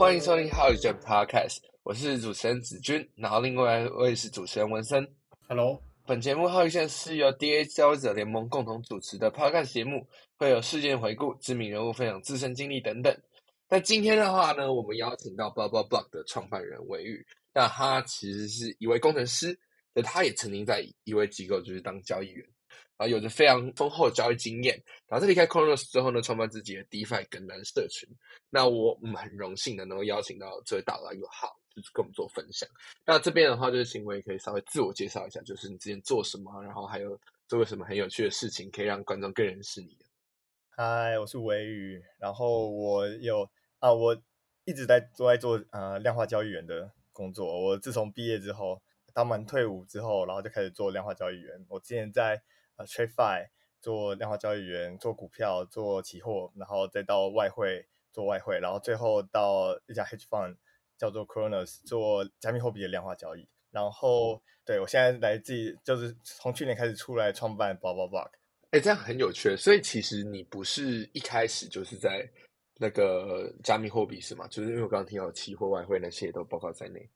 欢迎收听好宇宙 Podcast，我是主持人子君，然后另外一位是主持人文森。Hello，本节目好宇宙是由 DA 交易者联盟共同主持的 Podcast 节目，会有事件回顾、知名人物分享自身经历等等。那今天的话呢，我们邀请到 Blah Blah Block 的创办人韦玉，那他其实是一位工程师，那他也曾经在一位机构就是当交易员。然后有着非常丰厚的交易经验，然后在离开 Cronos 之后呢，创办自己的 DeFi 跟单社群。那我们很荣幸的能够邀请到这位大佬友好，就是跟我们做分享。那这边的话，就是请伟可以稍微自我介绍一下，就是你之前做什么，然后还有做过什么很有趣的事情，可以让观众更认识你。嗨，我是维宇，然后我有啊，我一直在都在做呃量化交易员的工作。我自从毕业之后，当完退伍之后，然后就开始做量化交易员。我之前在呃 TradeFi 做量化交易员，做股票，做期货，然后再到外汇做外汇，然后最后到一家 hedge fund 叫做 Cronos 做加密货币的量化交易。然后对我现在来自己就是从去年开始出来创办 Block。哎，这样很有趣。所以其实你不是一开始就是在那个加密货币是吗？就是因为我刚刚听到期货、外汇那些都包括在内。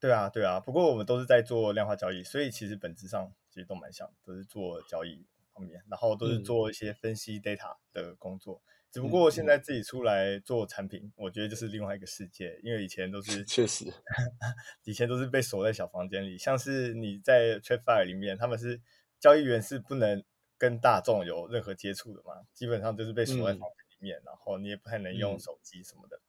对啊，对啊。不过我们都是在做量化交易，所以其实本质上其实都蛮像，都是做交易方面，然后都是做一些分析 data 的工作。只不过现在自己出来做产品，我觉得就是另外一个世界，因为以前都是确实，以前都是被锁在小房间里，像是你在 TradeFi 里面，他们是交易员是不能跟大众有任何接触的嘛，基本上就是被锁在房间里面，然后你也不太能用手机什么的，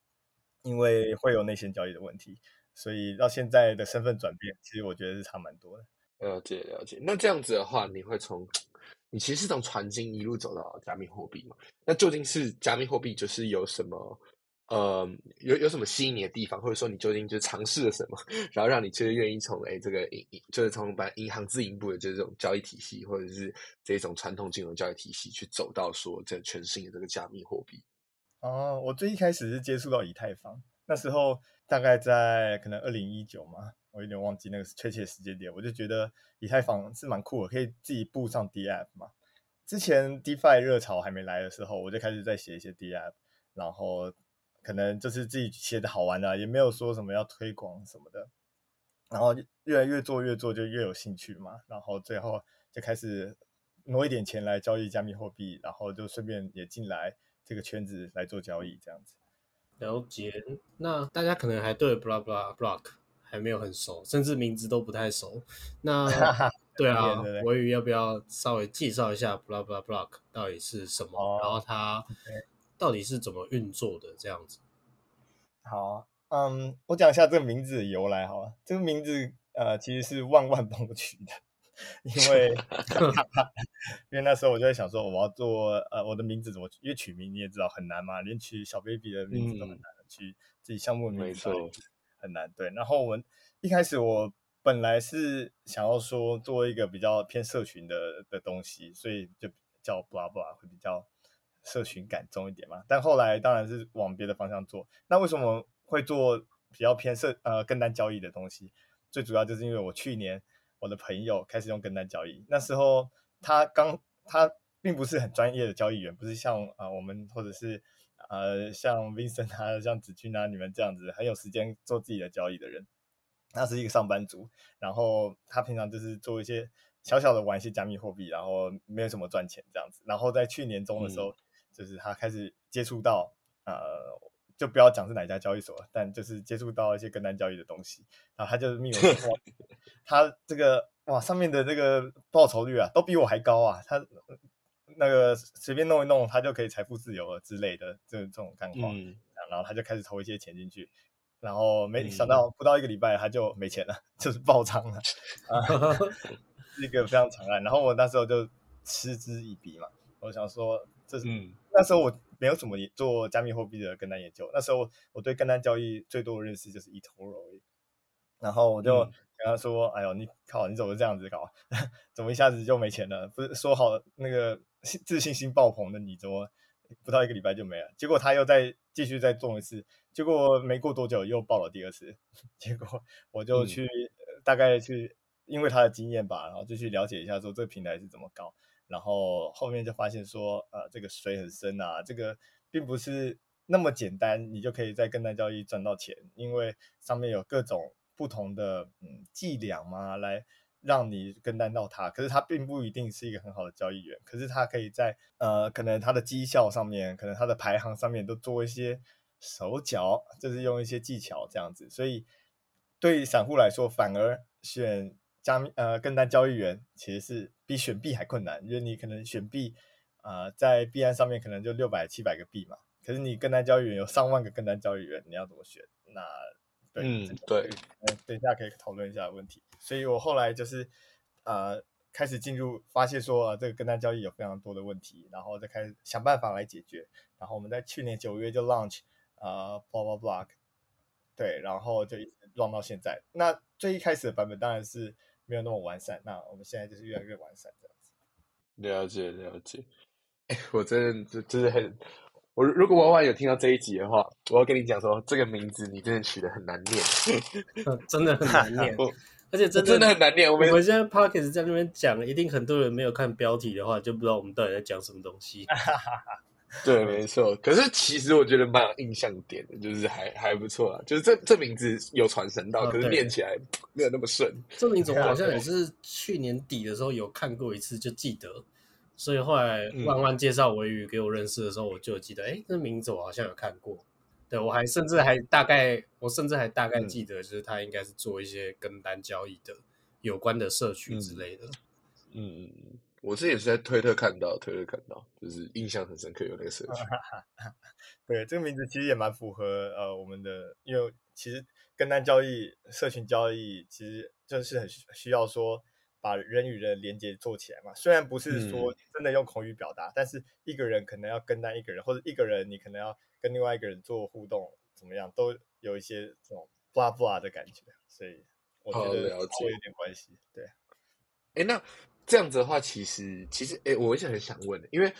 因为会有内线交易的问题。所以到现在的身份转变，其实我觉得是差蛮多的。了解了解。那这样子的话，你会从你其实是从传经一路走到加密货币嘛？那究竟是加密货币就是有什么呃有有什么吸引你的地方，或者说你究竟就尝试了什么，然后让你就是愿意从哎这个银就是从把银行自营部的这种交易体系，或者是这种传统金融交易体系去走到说这全新的这个加密货币？哦，我最一开始是接触到以太坊，那时候大概在可能二零一九嘛，我有点忘记那个确切时间点，我就觉得以太坊是蛮酷的，可以自己布上 D app 嘛。之前 DeFi 热潮还没来的时候，我就开始在写一些 D app，然后可能就是自己写的好玩的、也没有说什么要推广什么的。然后越来越做越做就越有兴趣嘛，然后最后就开始挪一点钱来交易加密货币，然后就顺便也进来这个圈子来做交易这样子。了解，那大家可能还对 blah blah block 还没有很熟，甚至名字都不太熟。那 对啊，我宇要不要稍微介绍一下 blah blah block 到底是什么？哦然后它到底是怎么运作的？这样子。好，嗯，我讲一下这个名字的由来好了。这个名字呃其实是万万帮我取的，因为 因为那时候我就在想说我要做呃我的名字怎么取，因为取名你也知道很难嘛，连取小 baby 的名字都很难，取自己项目的名字没错很难。对，然后我们一开始我本来是想要说做一个比较偏社群的的东西，所以就叫 blah blah 会比较社群感重一点嘛。但后来当然是往别的方向做。那为什么会做比较偏社呃跟单交易的东西？最主要就是因为我去年我的朋友开始用跟单交易，那时候他刚他并不是很专业的交易员，不是像啊、我们或者是呃像 Vincent 啊、像子君啊你们这样子很有时间做自己的交易的人。他是一个上班族，然后他平常就是做一些小小的玩一些加密货币，然后没有什么赚钱这样子。然后在去年中的时候，嗯就是他开始接触到呃，就不要讲是哪家交易所了，但就是接触到一些跟单交易的东西。然后他就密我说，他这个哇上面的这个报酬率啊，都比我还高啊，他那个随便弄一弄，他就可以财富自由了之类的这这种干话。嗯，然后他就开始投一些钱进去，然后没嗯想到不到一个礼拜他就没钱了，就是爆仓了，啊，是一个非常惨案。然后我那时候就嗤之以鼻嘛，我想说这是、嗯那时候我没有怎么做加密货币的跟单研究，那时候我对跟单交易最多的认识就是 eToro 而已。然后我就嗯跟他说：“哎呦，你靠，你怎么这样子搞？怎么一下子就没钱了？不是说好那个自信心爆棚的你，怎么不到一个礼拜就没了？结果他又再继续再中一次，结果没过多久又爆了第二次，结果我就嗯去、呃大概去因为他的经验吧，然后就去了解一下说这个平台是怎么搞，然后后面就发现说，呃，这个水很深啊，这个并不是那么简单，你就可以在跟单交易赚到钱，因为上面有各种不同的嗯伎俩嘛，来让你跟单到他。可是他并不一定是一个很好的交易员，可是他可以在呃可能他的绩效上面，可能他的排行上面都做一些手脚，就是用一些技巧这样子。所以对散户来说，反而选加密呃跟单交易员其实是比选币还困难，因为你可能选币。啊，在币安上面可能就六百七百个币嘛，可是你跟单交易员有上万个跟单交易员，你要怎么选？那对，嗯，对，嗯，等一下可以讨论一下问题。所以我后来就是呃开始进入，发现说啊这个跟单交易有非常多的问题，然后再开始想办法来解决。然后我们在去年九月就 launch 啊 blah blah block，对，然后就一直 run 到现在。那最一开始的版本当然是没有那么完善，那我们现在就是越来越完善这样子。了解，了解。我真的真的很，我如果娃娃有听到这一集的话，我要跟你讲说，这个名字你真的取得很难念，真的很难念，而且真真的很难念。我们现在 Pockets 在那边讲，一定很多人没有看标题的话，就不知道我们到底在讲什么东西。对，没错。可是其实我觉得蛮有印象点的，就是还还不错啊。就是这这名字有传神到，可是念起来没有那么顺。这名字我好像 也是去年底的时候有看过一次，就记得。所以后来万万介绍维宇给我认识的时候，我就记得，哎，这名字我好像有看过。对我还甚至还大概，我甚至还大概记得，就是他应该是做一些跟单交易的有关的社区之类的。嗯嗯嗯，我这也是在推特看到，推特看到，就是印象很深刻有那个社区。对，这个名字其实也蛮符合呃我们的，因为其实跟单交易、社群交易，其实就是很需要说。把人与人连接做起来嘛，虽然不是说真的用口语表达，但是一个人可能要跟单一个人，或者一个人你可能要跟另外一个人做互动，怎么样都有一些这种 blah blah 的感觉，所以我觉得会有点关系。对，哎，那这样子的话，其实其实哎，我一直很想问，因为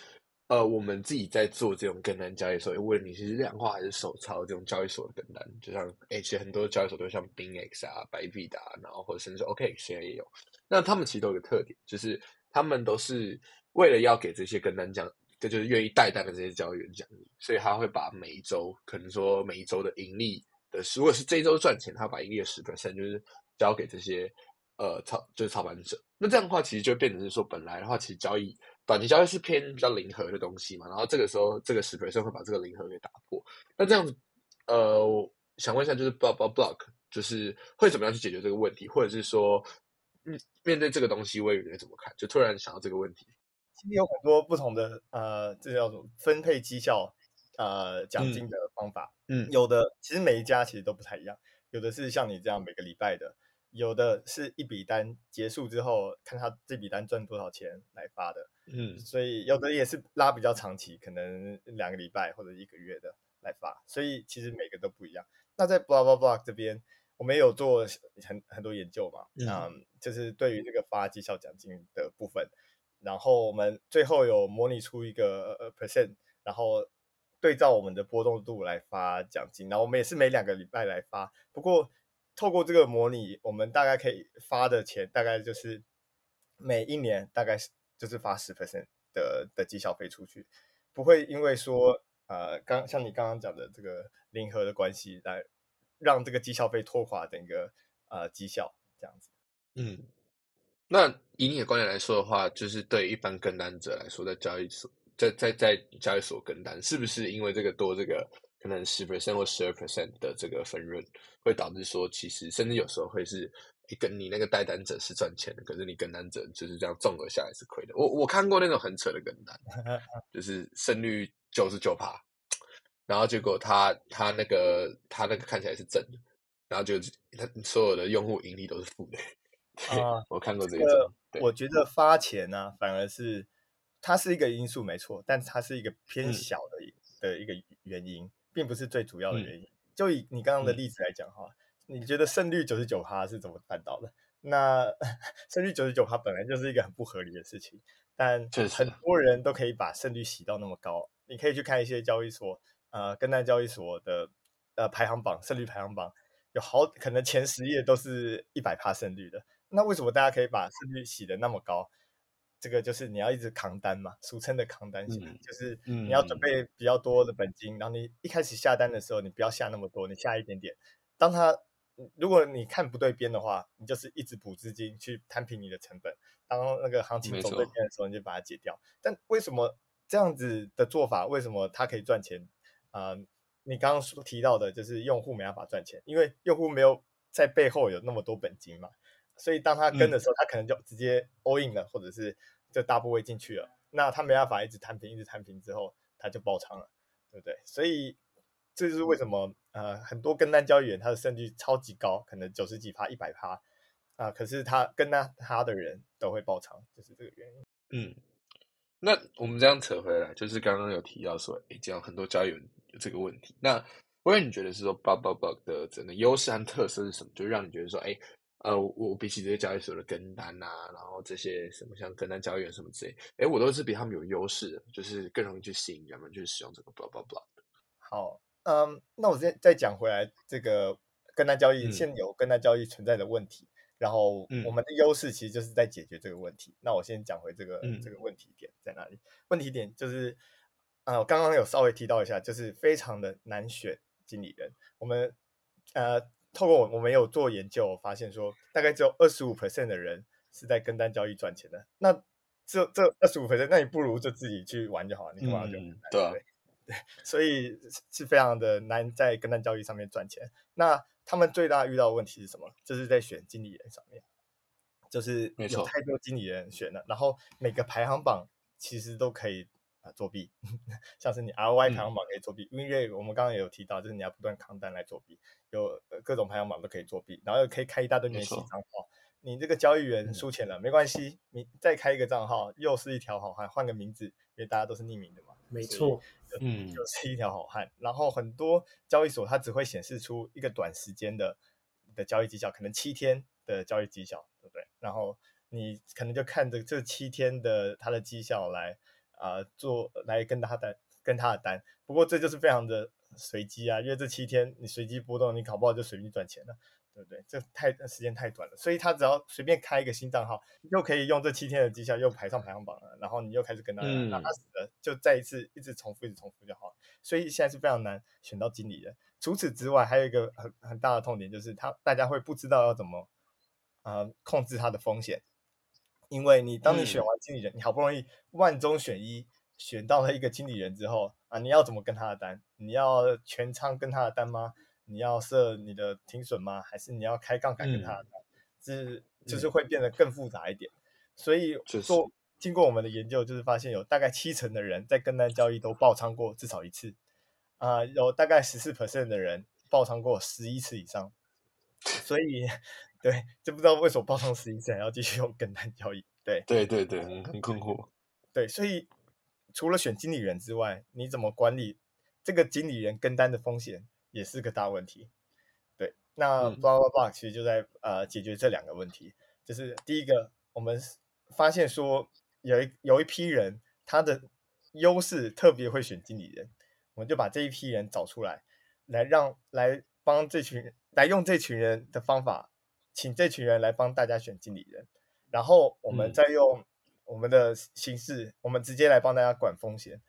呃，我们自己在做这种跟单交易所，问你是量化还是手抄这种交易所的跟单，就像哎，其实很多交易所都像 binx 啊、白币的，然后或者甚至 OK 现在也有。那他们其实都有个特点，就是他们都是为了要给这些跟单奖，这就是愿意带单的这些交易员奖励，所以他会把每一周可能说每一周的盈利的，如果是这一周赚钱，他把盈利的十百分就是交给这些呃操就是操盘者。那这样的话，其实就变成是说，本来的话，其实交易短期交易是偏比较零和的东西嘛，然后这个时候这个十 percent 会把这个零和给打破。那这样子，呃，想问一下，就是 block block 就是会怎么样去解决这个问题，或者是说？嗯，面对这个东西，魏宇你怎么看？就突然想到这个问题。其实有很多不同的呃，这叫什么分配绩效呃奖金的方法。嗯，有的其实每一家其实都不太一样。有的是像你这样每个礼拜的，有的是一笔单结束之后看他这笔单赚多少钱来发的。嗯，所以有的也是拉比较长期，可能两个礼拜或者一个月的来发。所以其实每个都不一样。那在 Blah Blah Blah 这边。我们有做很很多研究嘛，嗯，就是对于这个发绩效奖金的部分，然后我们最后有模拟出一个呃 percent，然后对照我们的波动度来发奖金，然后我们也是每两个礼拜来发，不过透过这个模拟，我们大概可以发的钱大概就是每一年大概是就是发十 percent 的的绩效费出去，不会因为说呃刚像你刚刚讲的这个零和的关系来。让这个绩效被拖垮，整个呃绩效这样子。嗯，那以你的观点来说的话，就是对一般跟单者来说，在交易所，在在在交易所跟单，是不是因为这个多这个可能十 percent 或十二 percent 的这个分润，会导致说，其实甚至有时候会是跟你那个带单者是赚钱的，可是你跟单者就是这样综合下来是亏的。我我看过那种很扯的跟单，就是胜率九十九趴。然后结果他他那个他那个看起来是正的，然后就他所有的用户盈利都是负的啊！我看过这个，我觉得发钱呢反而是它是一个因素没错，但它是一个偏小的的一个原因，并不是最主要的原因。就以你刚刚的例子来讲哈，你觉得胜率九十九趴是怎么办到的？那 胜率九十九趴本来就是一个很不合理的事情，但很多人都可以把胜率洗到那么高。你可以去看一些交易所。呃，跟单交易所的呃排行榜胜率排行榜有好可能前十页都是一百趴胜率的，那为什么大家可以把胜率洗的那么高？这个就是你要一直扛单嘛，俗称的扛单型，就是你要准备比较多的本金，然后你一开始下单的时候，你不要下那么多，你下一点点。当他如果你看不对边的话，你就是一直补资金去摊平你的成本。当那个行情走对边的时候，你就把它解掉。但为什么这样子的做法，为什么它可以赚钱啊？你刚刚说提到的就是用户没办法赚钱，因为用户没有在背后有那么多本金嘛。所以当他跟的时候，他可能就直接 all in 了，或者是就大部位进去了。那他没办法一直摊平，一直摊平之后，他就爆仓了，对不对？所以这就是为什么呃很多跟单交易员他的胜率超级高，可能九十几趴、一百趴啊，可是他跟他他的人都会爆仓，就是这个原因。嗯，那我们这样扯回来，就是刚刚有提到说，诶，这样很多交易员有这个问题。那我也你觉得是说 bug bug 的整个优势和特色是什么？就让你觉得说，哎。呃，我比起这些交易所的跟单啊，然后这些什么像跟单交易员什么之类，哎，我都是比他们有优势，就是更容易去吸引人们去使用这个 blah blah blah 好，嗯，那我再再讲回来，这个跟单交易现有跟单交易存在的问题，然后我们的优势其实就是在解决这个问题。那我先讲回这个这个问题点在哪里？问题点就是，呃，刚刚有稍微提到一下，就是非常的难选经理人。我们呃。透过我我们有做研究，发现说大概只有二十五 percent 的人是在跟单交易赚钱的。那这这二十五 percent，那你不如就自己去玩就好了，你干嘛就对对，所以是非常的难在跟单交易上面赚钱。那他们最大遇到的问题是什么？就是在选经理人上面，就是有太多经理人选了，然后每个排行榜其实都可以。啊，作弊，像是你 RY 排行榜可以作弊，因为我们刚刚也有提到，就是你要不断扛单来作弊，有各种排行榜都可以作弊，然后又可以开一大堆免洗账号。你这个交易员输钱了没关系，你再开一个账号，又是一条好汉，换个名字，因为大家都是匿名的嘛。没错，嗯，又是一条好汉。然后很多交易所它只会显示出一个短时间的的交易绩效，可能七天的交易绩效，对不对？然后你可能就看着这七天的它的绩效来。啊，做来跟他单跟他的单，不过这就是非常的随机啊，因为这七天你随机波动，你搞不好就随便赚钱了，对不对？这太时间太短了，所以他只要随便开一个新账号，又可以用这七天的绩效又排上排行榜了，然后你又开始跟他，那他死了就再一次一直重复一直重复就好了。所以现在是非常难选到经理的。除此之外，还有一个很很大的痛点就是他大家会不知道要怎么啊控制他的风险。因为你当你选完经理人，你好不容易万中选一选到了一个经理人之后啊，你要怎么跟他的单？你要全仓跟他的单吗？你要设你的停损吗？还是你要开杠杆跟他的单？是就是会变得更复杂一点。所以说，经过我们的研究，就是发现有大概七成的人在跟单交易都爆仓过至少一次啊，有大概十四 percent 的人爆仓过十一次以上。所以。对，就不知道为什么爆仓十一次还要继续用跟单交易。对，对对对，很很困惑。对，所以除了选经理人之外，你怎么管理这个经理人跟单的风险，也是个大问题。对，那 b l o b l o 其实就在呃解决这两个问题。就是第一个，我们发现说有一有一批人，他的优势特别会选经理人，我们就把这一批人找出来，来让来帮这群来用这群人的方法。请这群人来帮大家选经理人，然后我们再用我们的形式，我们直接来帮大家管风险，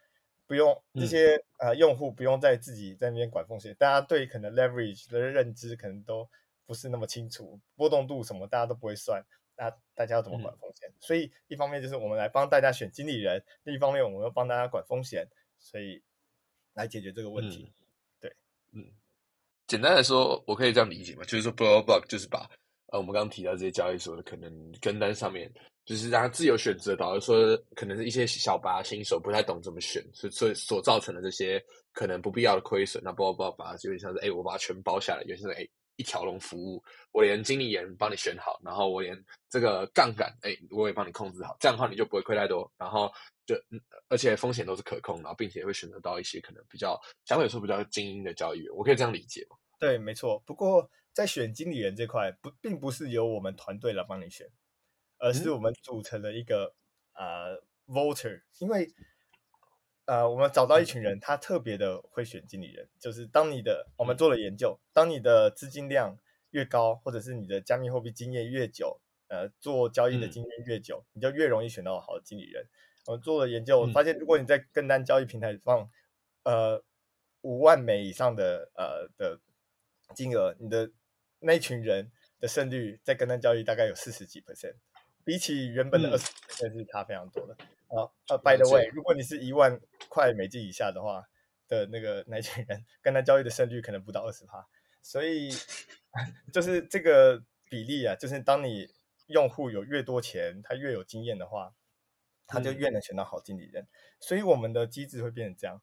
不用这些呃用户不用再自己在那边管风险。大家对可能 leverage 的认知可能都不是那么清楚，波动度什么大家都不会算，那大家要怎么管风险？所以一方面就是我们来帮大家选经理人，另一方面我们要帮大家管风险，所以来解决这个问题。对，嗯，简单来说，我可以这样理解嘛？就是说 b l o b l o 就是把呃，我们刚刚提到这些交易所的可能跟单上面，就是让他自由选择，导致说可能是一些小白新手不太懂怎么选，所所所造成的这些可能不必要的亏损。那包包把它有点像是，哎，我把它全包下来，有点像哎一条龙服务，我连经理人帮你选好，然后我连这个杠杆，哎，我也帮你控制好，这样的话你就不会亏太多，然后就而且风险都是可控，然后并且会选择到一些可能比较相对来说比较精英的交易员，我可以这样理解吗？对，没错。不过。在选经理人这块，不并不是由我们团队来帮你选，而是我们组成了一个呃 voter，因为呃我们找到一群人，他特别的会选经理人，就是当你的我们做了研究，当你的资金量越高，或者是你的加密货币经验越久，呃做交易的经验越久，你就越容易选到好的经理人。我们做了研究，发现如果你在跟单交易平台放呃五万美以上的呃的金额，你的那群人的胜率在跟单交易大概有四十几 percent，比起原本的二十 percent 是差非常多的。啊呃，by the way，如果你是一万块美金以下的话的那个那群人跟单交易的胜率可能不到二十趴，所以 就是这个比例啊，就是当你用户有越多钱，他越有经验的话。他就越能选到好经理人，所以我们的机制会变成这样。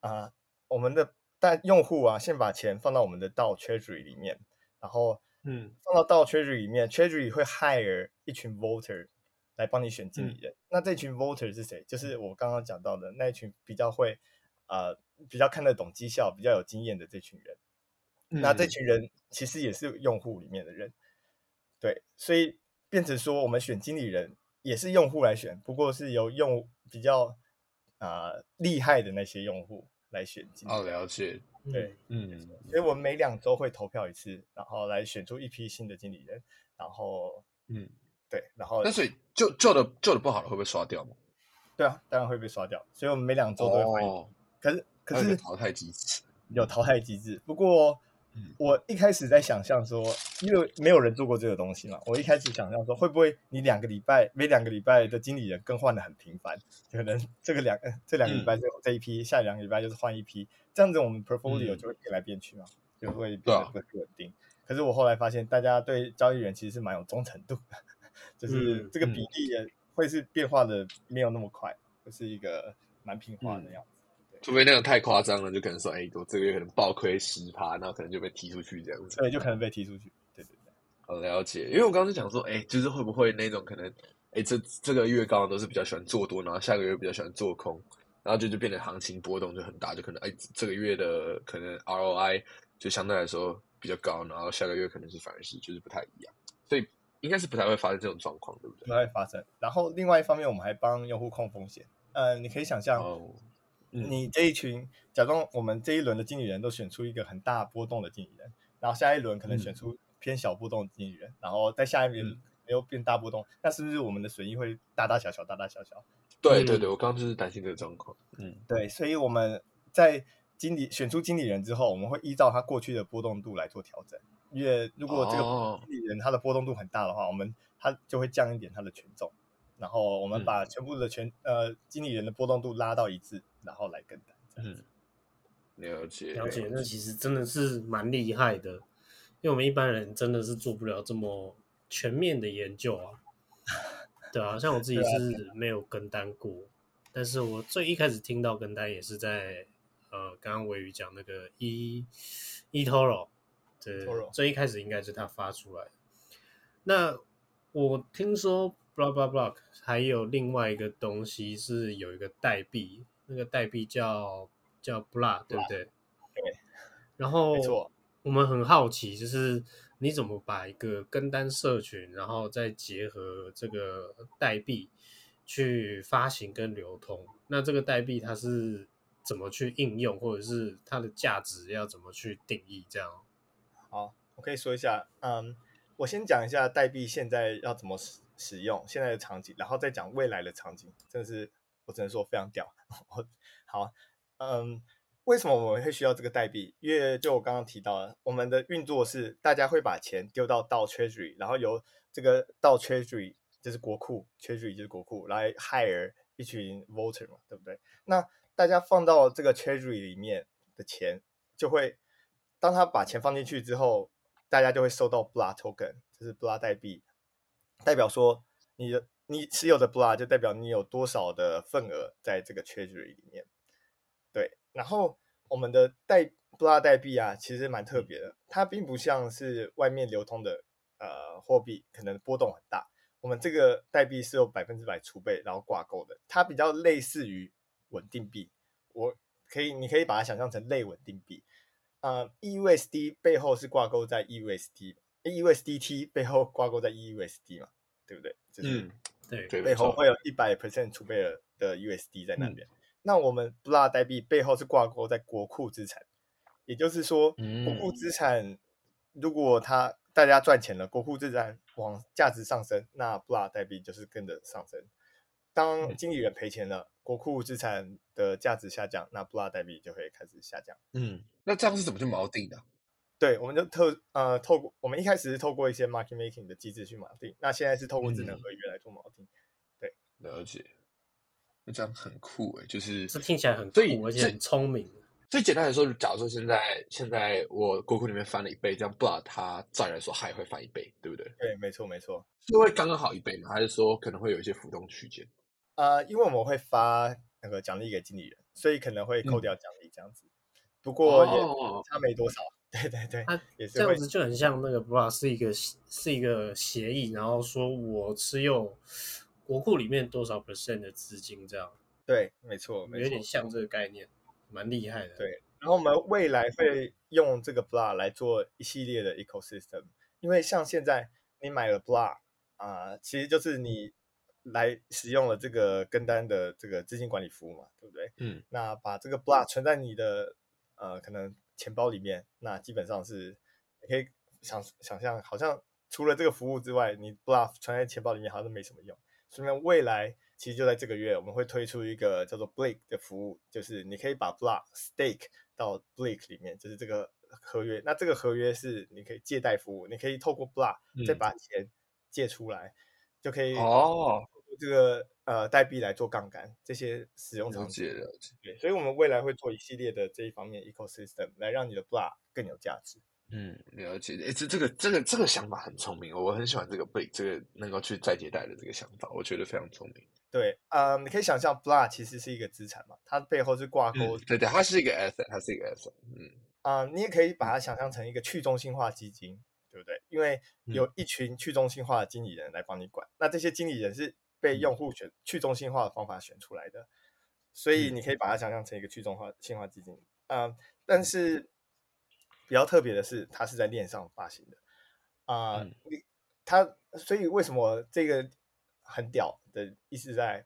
啊，我们的但用户啊，先把钱放到我们的道 Treasury 里面，然后嗯，放到到 Treasury 里面，Treasury 会 hire 一群 voter 来帮你选经理人。那这群 voter 是谁？就是我刚刚讲到的那一群比较会啊，比较看得懂绩效、比较有经验的这群人。那这群人其实也是用户里面的人，对，所以变成说我们选经理人。也是用户来选，不过是由用比较啊厉害的那些用户来选经理。哦，了解。对，嗯，所以我们每两周会投票一次，然后来选出一批新的经理人。然后，嗯，对，然后那所以就做的做的不好了会不会刷掉吗？对啊，当然会被刷掉。所以我们每两周都会换。可是可是淘汰机制有淘汰机制，不过。我一开始在想象说，因为没有人做过这个东西嘛，我一开始想象说，会不会你两个礼拜每两个礼拜的经理人更换的很频繁，可能这个两这两个礼拜就这一批，下两个礼拜就是换一批，这样子我们 portfolio 就会变来变去嘛，就会变得不稳定。可是我后来发现，大家对交易员其实是蛮有忠诚度的，就是这个比例也会是变化的没有那么快，就是一个蛮平滑的样子。除非那种太夸张了，就可能说，哎，我这个月可能暴亏十趴，然后可能就被踢出去这样子。对，就可能被踢出去。对对对，好了解。因为我刚刚就讲说，哎，就是会不会那种可能，哎，这这个月刚刚都是比较喜欢做多，然后下个月比较喜欢做空，然后就就变得行情波动就很大，就可能哎，这个月的可能 ROI 就相对来说比较高，然后下个月可能是反而是就是不太一样，所以应该是不太会发生这种状况，对不对？不太会发生。然后另外一方面，我们还帮用户控风险。呃，你可以想象。你这一群，假装我们这一轮的经理人都选出一个很大波动的经理人，然后下一轮可能选出偏小波动的经理人，然后在下一轮又变大波动，那是不是我们的损益会大大小小、大大小小？对对对，我刚刚就是担心这个状况。嗯，对，所以我们在经理选出经理人之后，我们会依照他过去的波动度来做调整。因为如果这个经理人他的波动度很大的话，我们他就会降一点他的权重，然后我们把全部的全呃经理人的波动度拉到一致。然后来跟单，嗯，了解了解，那其实真的是蛮厉害的，因为我们一般人真的是做不了这么全面的研究啊。对啊，像我自己 是没有跟单过，但是我最一开始听到跟单也是在呃，刚刚伟宇讲那个 e e toro，对，最一开始应该是他发出来。那我听说 block block block 还有另外一个东西是有一个代币。那个代币叫叫 block，对不对？对。然后，我们很好奇，就是你怎么把一个跟单社群，然后再结合这个代币去发行跟流通？那这个代币它是怎么去应用，或者是它的价值要怎么去定义？这样。好，我可以说一下。嗯，我先讲一下代币现在要怎么使用，现在的场景，然后再讲未来的场景。真的是。我只能说非常屌。好，嗯，为什么我们会需要这个代币？因为就我刚刚提到的，我们的运作是大家会把钱丢到到 Treasury，然后由这个到 Treasury 就是国库，Treasury 就是国库来 hire 一群 voter 嘛，对不对？那大家放到这个 Treasury 里面的钱，就会当他把钱放进去之后，大家就会收到 Bla token，就是 Bla 代币，代表说你的。你持有的 BLA 就代表你有多少的份额在这个 Treasury 里面，对。然后我们的代 BLA 代币啊，其实蛮特别的，它并不像是外面流通的呃货币，可能波动很大。我们这个代币是有百分之百储备然后挂钩的，它比较类似于稳定币。我可以，你可以把它想象成类稳定币。呃，EUSD 背后是挂钩在 eUSD EUSD，EUSDT 背后挂钩在 EUSD 嘛，对不对？嗯。对，背后会有一百 percent 储备的的 USD 在那边。那我们 BLA 代币背后是挂钩在国库资产，也就是说，国库资产如果它大家赚钱了，国库资产往价值上升，那 BLA 代币就是跟着上升。当经理人赔钱了，国库资产的价值下降，那 BLA 代币就会开始下降。嗯，那这样是怎么去锚定的？对，我们就透呃透过我们一开始是透过一些 market making 的机制去锚定，那现在是透过智能合约来做锚定。对，了解。那这样很酷哎，就是这听起来很酷，而且很聪明。最简单来说，假如说现在现在我国库里面翻了一倍，这样不知道它照理来说还会翻一倍，对不对？对，没错没错。是会刚刚好一倍吗？还是说可能会有一些浮动区间？呃，因为我们会发那个奖励给经理人，所以可能会扣掉奖励这样子。不过也差没多少。对对对，它这样子就很像那个 bra 是一个是一个协议，然后说我持有国库里面多少 percent 的资金这样。对，没错，有点像这个概念，蛮厉害的。对，然后我们未来会用这个 bra 来做一系列的 ecosystem，因为像现在你买了 bra 啊，其实就是你。来使用了这个跟单的这个资金管理服务嘛，对不对？嗯，那把这个 block 存在你的呃可能钱包里面，那基本上是你可以想想象，好像除了这个服务之外，你 block 存在钱包里面好像没什么用。所以未来其实就在这个月，我们会推出一个叫做 Blake 的服务，就是你可以把 block stake 到 Blake 里面，就是这个合约。那这个合约是你可以借贷服务，你可以透过 block 再把钱借出来。就可以哦，这个呃代币来做杠杆，这些使用场景对，所以我们未来会做一系列的这一方面 ecosystem 来让你的 block 更有价值。嗯，了解。哎，这这个这个这个想法很聪明，我很喜欢这个被这个能够去再借贷的这个想法，我觉得非常聪明。对，呃，你可以想象 block 其实是一个资产嘛，它背后是挂钩，对对，它是一个 asset，它是一个 asset。嗯，啊，你也可以把它想象成一个去中心化基金。对不对？因为有一群去中心化的经理人来帮你管，那这些经理人是被用户选去中心化的方法选出来的，所以你可以把它想象成一个去中心化基金啊。但是比较特别的是，它是在链上发行的啊。你它所以为什么这个很屌的意思在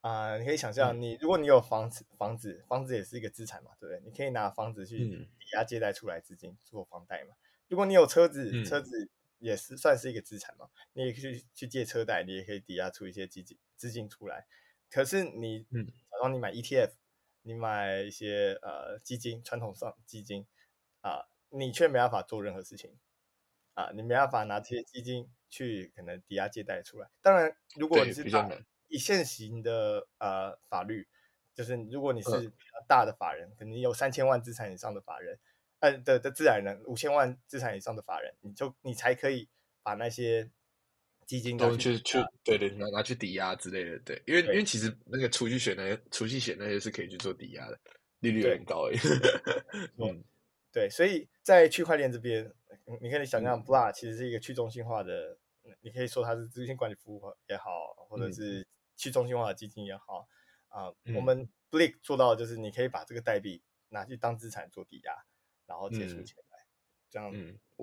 啊？你可以想象，你如果你有房子，房子房子也是一个资产嘛，对不对？你可以拿房子去抵押借贷出来资金做房贷嘛。如果你有车子，车子也是算是一个资产嘛，你也可以去借车贷，你也可以抵押出一些基金资金出来。可是你，嗯，假如你买 ETF，你买一些呃基金，传统上基金啊，你却没办法做任何事情啊，你没办法拿这些基金去可能抵押借贷出来。当然，如果你是以现行的呃法律，就是如果你是比较大的法人，可能有三千万资产以上的法人。嗯的的自然人五千万资产以上的法人，你就你才可以把那些基金都去去对对拿拿去抵押之类的，对，因为因为其实那个储蓄险那些储蓄险那些是可以去做抵押的，利率很高诶。嗯，对，所以在区块链这边，你可以想象，Block 其实是一个去中心化的，你可以说它是资金管理服务也好，或者是去中心化的基金也好啊。我们 Blake 做到的就是你可以把这个代币拿去当资产做抵押。然后借出钱来，这样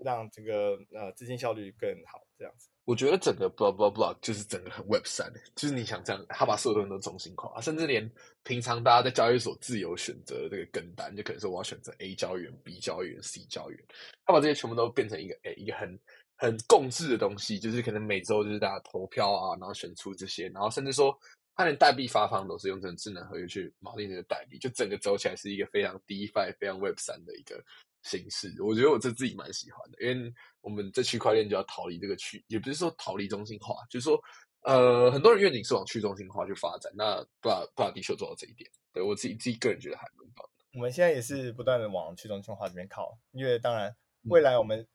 让这个呃资金效率更好。这样子，我觉得整个 blah blah blah 就是整个很 Web 三的，就是你想这样，他把所有东西都中心化，甚至连平常大家在交易所自由选择的这个跟单，就可能说我要选择 A 交易员、B 交易员、C 交易员，他把这些全部都变成一个诶一个很很共治的东西，就是可能每周就是大家投票啊，然后选出这些，然后甚至说。它连代币发放都是用这种智能合约去锚定这个代币，就整个走起来是一个非常 DeFi、非常 Web 三的一个形式。我觉得我这自己蛮喜欢的，因为我们这区块链就要逃离这个区，也不是说逃离中心化，就是说，呃，很多人愿景是往去中心化去发展。那不不把地球做到这一点，对我自己自己个人觉得还蛮棒的。我们现在也是不断的往去中心化这边靠，因为当然未来我们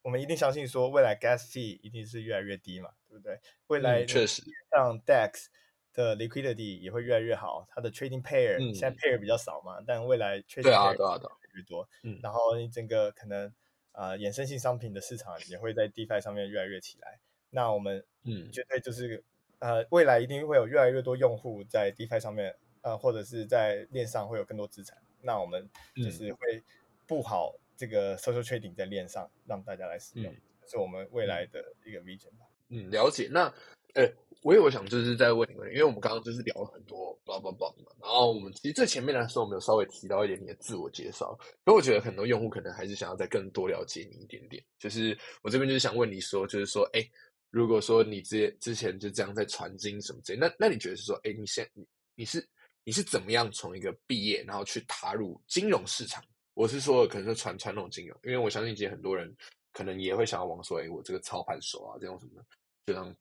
我们一定相信说，未来 Gas fee 一定是越来越低嘛，对不对？未来确实像 Dex。的 liquidity 也会越来越好，它的 trading pair 现在 pair 比较少嘛，但未来 trading pair 越来越多，嗯，然后你整个可能啊衍生性商品的市场也会在 DeFi 上面越来越起来，那我们嗯。绝对就是呃未来一定会有越来越多用户在 DeFi 上面呃或者是在链上会有更多资产，那我们就是会布好这个 social trading 在链上让大家来使用，是我们未来的一个 vision 吧。嗯，了解。那呃。我有想就是在问你们，因为我们刚刚就是聊了很多 blah blah blah 嘛，然后我们其实最前面的时候，我们有稍微提到一点你的自我介绍，所以我觉得很多用户可能还是想要再更多了解你一点点。就是我这边就是想问你说，就是说，哎，如果说你之之前就这样在传经什么之类，那那你觉得是说，哎，你现你你是你是怎么样从一个毕业然后去踏入金融市场？我是说，可能是传传统金融，因为我相信其实很多人可能也会想要往说，哎，我这个操盘手啊，这种什么，就让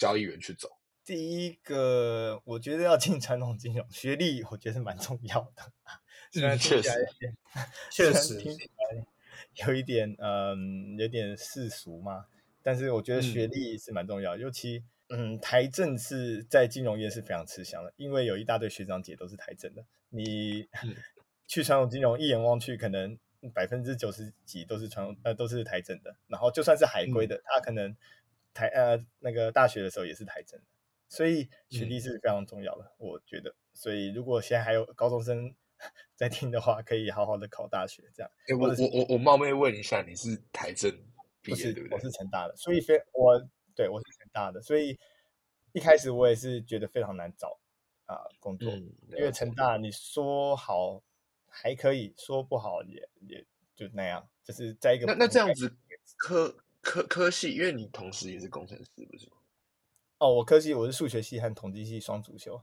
交易员去走。第一个，我觉得要进传统金融，学历我觉得是蛮重要的。虽然听起来确实听起来有一点，嗯，有点世俗嘛，但是我觉得学历是蛮重要，尤其，嗯，台政是在金融业是非常吃香的，因为有一大堆学长姐都是台政的，你。去传统金融，一眼望去，可能百分之九十几都是传呃都是台政的，然后就算是海归的，他可能台呃那个大学的时候也是台政的，所以学历是非常重要的，我觉得。所以如果现在还有高中生 在听的话，可以好好的考大学，这样。我我我我冒昧问一下，你是台政毕业对不对？我是成大的，所以非我对我是成大的，所以一开始我也是觉得非常难找啊工作，因为成大你说好。还可以说不好，也也就那样，就是在一个那那这样子科科科系，因为你同时也是工程师，不是吗？哦，我科系我是数学系和统计系双主修，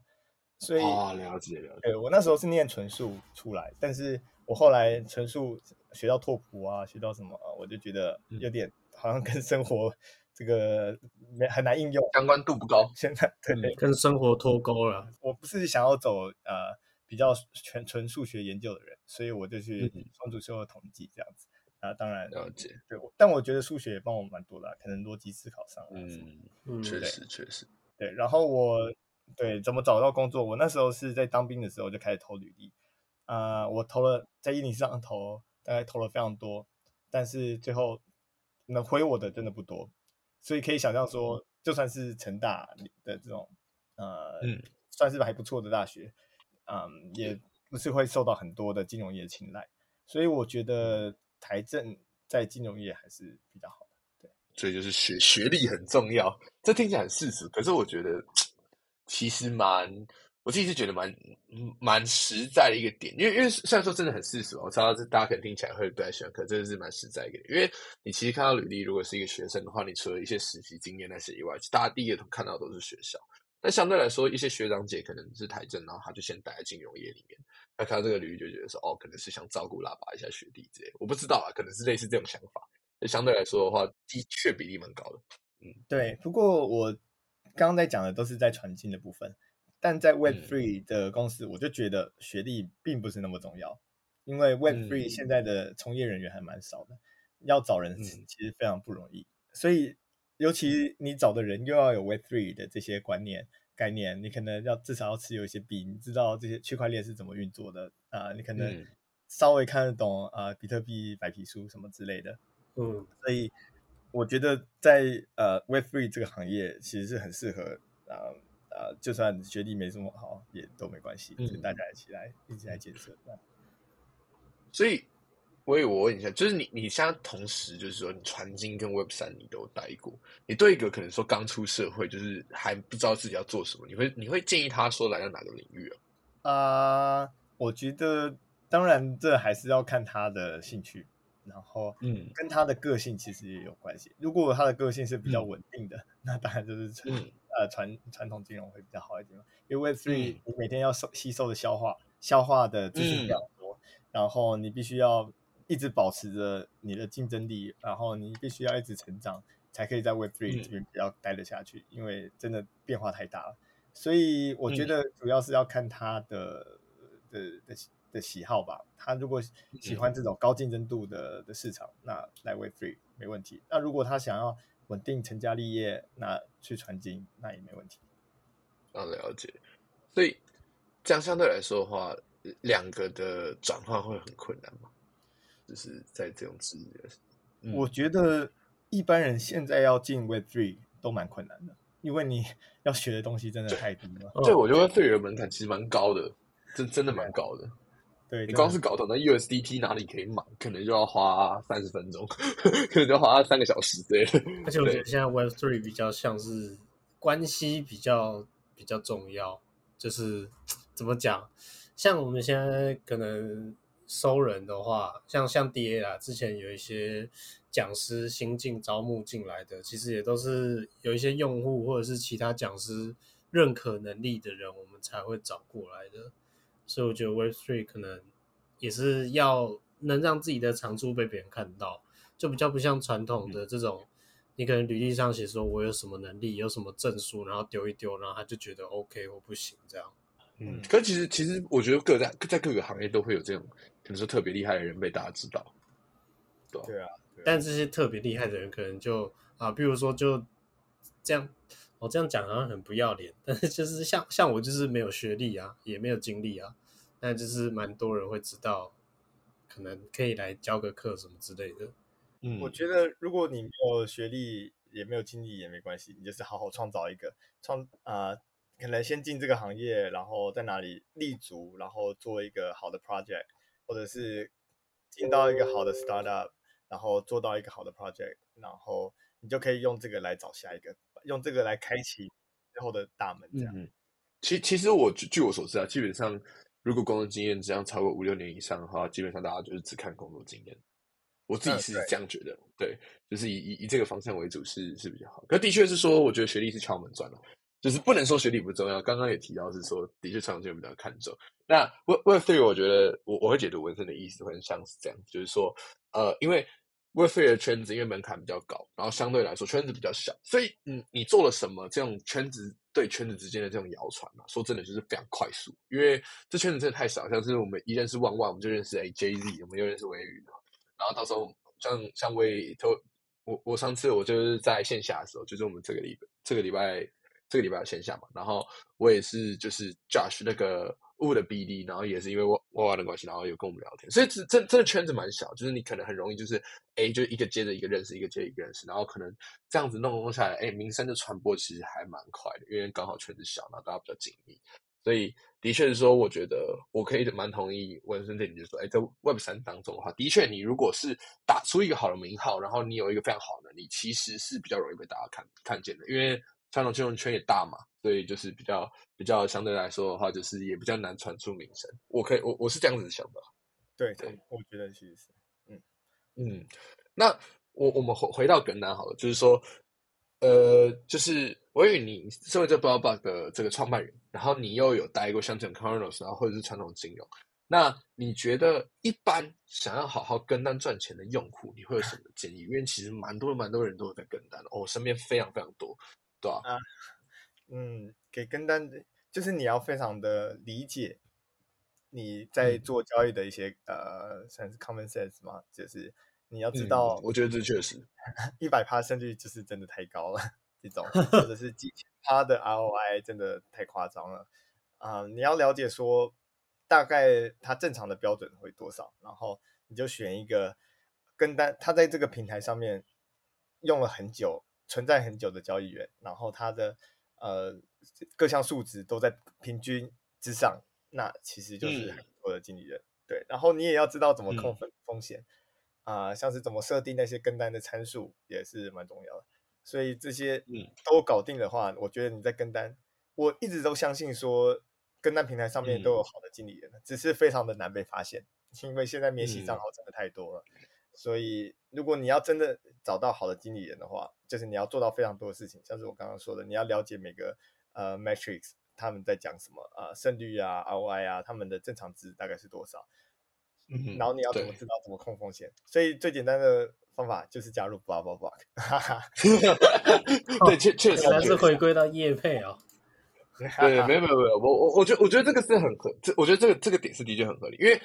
所以啊，了解了解。对我那时候是念纯数出来，但是我后来纯数学到拓扑啊，学到什么，我就觉得有点好像跟生活这个没很难应用，相关度不高。现在对跟生活脱钩了。我不是想要走呃。比较全纯数学研究的人，所以我就去双主修了统计这样子啊。当然了解，对，但我觉得数学也帮我蛮多的，可能逻辑思考上。嗯，确实确实。对，然后我对怎么找到工作？我那时候是在当兵的时候就开始投履历啊，我投了在伊尼上投，大概投了非常多，但是最后能回我的真的不多，所以可以想象说，就算是成大的这种呃，算是还不错的大学。嗯，也不是会受到很多的金融业青睐，所以我觉得台政在金融业还是比较好的。对，所以就是学学历很重要，这听起来很事实，可是我觉得其实蛮，我自己是觉得蛮蛮实在的一个点，因为因为虽然说真的很事实，我知道这大家可能听起来会不太喜欢，可真的是蛮实在一个点，因为你其实看到履历，如果是一个学生的话，你除了一些实习经验那些以外，大家第一个看到都是学校。那相对来说，一些学长姐可能是台政，然后他就先待在金融业里面。他看到这个履历就觉得说，哦，可能是想照顾拉拔一下学弟之类。我不知道啊，可能是类似这种想法。相对来说的话，的确比例蛮高的。嗯，对。不过我刚刚在讲的都是在传进的部分，但在 Web Three 的公司，我就觉得学历并不是那么重要，因为 Web Three 现在的从业人员还蛮少的，要找人其实非常不容易，所以。尤其你找的人又要有 Web Three 的这些观念概念，你可能要至少要持有一些币，你知道这些区块链是怎么运作的啊？你可能稍微看得懂啊，比特币白皮书什么之类的。嗯，所以我觉得在呃 Web Three 这个行业其实是很适合啊啊，就算学历没这么好也都没关系，就大家一起来一起来建设。所以。我我问一下，就是你你现在同时就是说，你传经跟 Web 三你都待过，你对一个可能说刚出社会，就是还不知道自己要做什么，你会你会建议他说来到哪个领域啊？啊，我觉得当然这还是要看他的兴趣，然后嗯，跟他的个性其实也有关系。如果他的个性是比较稳定的，那当然就是传呃传传统金融会比较好一点因为 Web three 你每天要收吸收的消化消化的知识比较多，然后你必须要。一直保持着你的竞争力，然后你必须要一直成长，才可以在 Web Three 这边比较待得下去。因为真的变化太大了，所以我觉得主要是要看他的的的的喜好吧。他如果喜欢这种高竞争度的的市场，那来 Web Three 没问题。那如果他想要稳定成家立业，那去传经那也没问题。啊，了解。所以这样相对来说的话，两个的转换会很困难吗？就是在这种职业，我觉得一般人现在要进 Web Three 都蛮困难的，因为你 要学的东西真的太低了。对，我觉得 Web Three 的门槛其实蛮高的，真真的蛮高的。对你光是搞懂那 USDT 哪里可以买，可能就要花三十分钟，可能就要花三个小时之类的。而且我觉得现在 Web Three 比较像是关系比较比较重要，就是 怎么讲，像我们现在可能。收人的话，像像 DA 啦，之前有一些讲师新进招募进来的，其实也都是有一些用户或者是其他讲师认可能力的人，我们才会找过来的。所以我觉得 Web Three 可能也是要能让自己的长处被别人看到，就比较不像传统的这种，你可能履历上写说我有什么能力，有什么证书，然后丢一丢，然后他就觉得 OK 或不行这样。嗯，可其实其实我觉得各在在各个行业都会有这种可能是特别厉害的人被大家知道，对对啊。但这些特别厉害的人可能就啊，比如说就这样，我这样讲好像很不要脸，但是就是像像我就是没有学历啊，也没有经历啊，那就是蛮多人会知道，可能可以来教个课什么之类的。嗯，我觉得如果你没有学历也没有经历也没关系，你就是好好创造一个创啊。可能先进这个行业，然后在哪里立足，然后做一个好的 project，或者是进到一个好的 startup，然后做到一个好的 project，然后你就可以用这个来找下一个，用这个来开启最后的大门。这样，其其实我据我所知啊，基本上如果工作经验这样超过五六年以上的话，基本上大家就是只看工作经验。我自己是这样觉得，对，就是以以以这个方向为主是是比较好。可的确是说，我觉得学历是敲门砖了。就是不能说学历不重要，刚刚也提到是说，的确传统比较看重。那 Web Web Three，我觉得我我会解读文森的意思，会像是这样，就是说，呃，因为 Web Three 的圈子因为门槛比较高，然后相对来说圈子比较小，所以嗯，你做了什么，这种圈子对圈子之间的这种谣传嘛，说真的就是非常快速，因为这圈子真的太少，像是我们一认识万万，我们就认识 A J Z，我们又认识微宇的，然后到时候像像微都，我我上次我就是在线下的时候，就是我们这个礼拜这个礼拜。这个礼拜的线下嘛，然后我也是就是 Josh 那个物的 BD，然后也是因为沃沃的关系，然后有跟我们聊天，所以这这这个圈子蛮小，就是你可能很容易就是哎，就一个接着一个认识，一个接一个认识，然后可能这样子弄弄下来，哎，名声的传播其实还蛮快的，因为刚好圈子小，然后大家比较紧密，所以的确是说，我觉得我可以蛮同意文森这点，就是说，哎，在 Web 三当中的话，的确你如果是打出一个好的名号，然后你有一个非常好的能力，其实是比较容易被大家看看见的，因为。传统金融圈也大嘛，所以就是比较比较相对来说的话，就是也比较难传出名声。我可以，我我是这样子想的。对对，我觉得其实是，嗯嗯。那我我们回回到更难好了，就是说，呃，就是我以为你身为这 b l o b 的这个创办人，然后你又有待过像这种 c o r n o s 然后或者是传统金融，那你觉得一般想要好好跟单赚钱的用户，你会有什么建议？因为其实蛮多蛮多人都有在跟单的，我身边非常非常多。对啊，嗯，给跟单的，就是你要非常的理解你在做交易的一些呃，算是 common sense 嘛，就是你要知道，我觉得这确实 一百趴胜率就是真的太高了，这种或者是几千趴的 ROI 真的太夸张了啊！你要了解说大概它正常的标准会多少，然后你就选一个跟单，他在这个平台上面用了很久。存在很久的交易员，然后他的呃各项数值都在平均之上，那其实就是很多的经理人。对，然后你也要知道怎么控风风险啊，像是怎么设定那些跟单的参数也是蛮重要的。所以这些都搞定的话，我觉得你在跟单，我一直都相信说跟单平台上面都有好的经理人，只是非常的难被发现，因为现在免洗账号真的太多了。所以，如果你要真的找到好的经理人的话，就是你要做到非常多的事情，像是我刚刚说的，你要了解每个呃 metrics 他们在讲什么啊，胜率啊，ROI 啊，他们的正常值大概是多少，嗯，然后你要怎么知道怎么控风险？所以最简单的方法就是加入 blah blah blah，哈 哈，对，确确实，还是回归到业配哦，对，没有没有没有，我我我觉得我觉得这个是很合，这我觉得这个这个点是的确很合理，因为。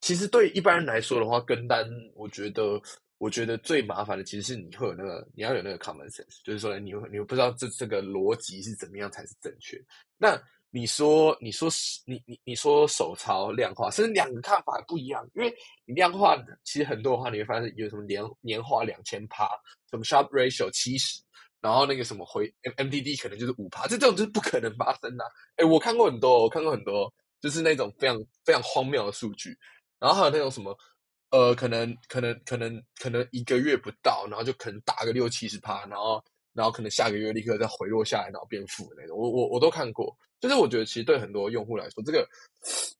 其实对一般人来说的话，跟单，我觉得，我觉得最麻烦的其实是你会有那个，你要有那个 common sense，就是说，你你不知道这这个逻辑是怎么样才是正确。那你说，你说你你你说手抄量化，甚至两个看法不一样，因为你量化其实很多的话，你会发现有什么年年化两千趴，什么 sharp ratio 七十，然后那个什么回 M M D D 可能就是五趴，这这种就是不可能发生的。哎，我看过很多，我看过很多，就是那种非常非常荒谬的数据。然后还有那种什么，呃，可能可能可能可能一个月不到，然后就可能打个六七十趴，然后然后可能下个月立刻再回落下来，然后变负那种。我我我都看过，就是我觉得其实对很多用户来说，这个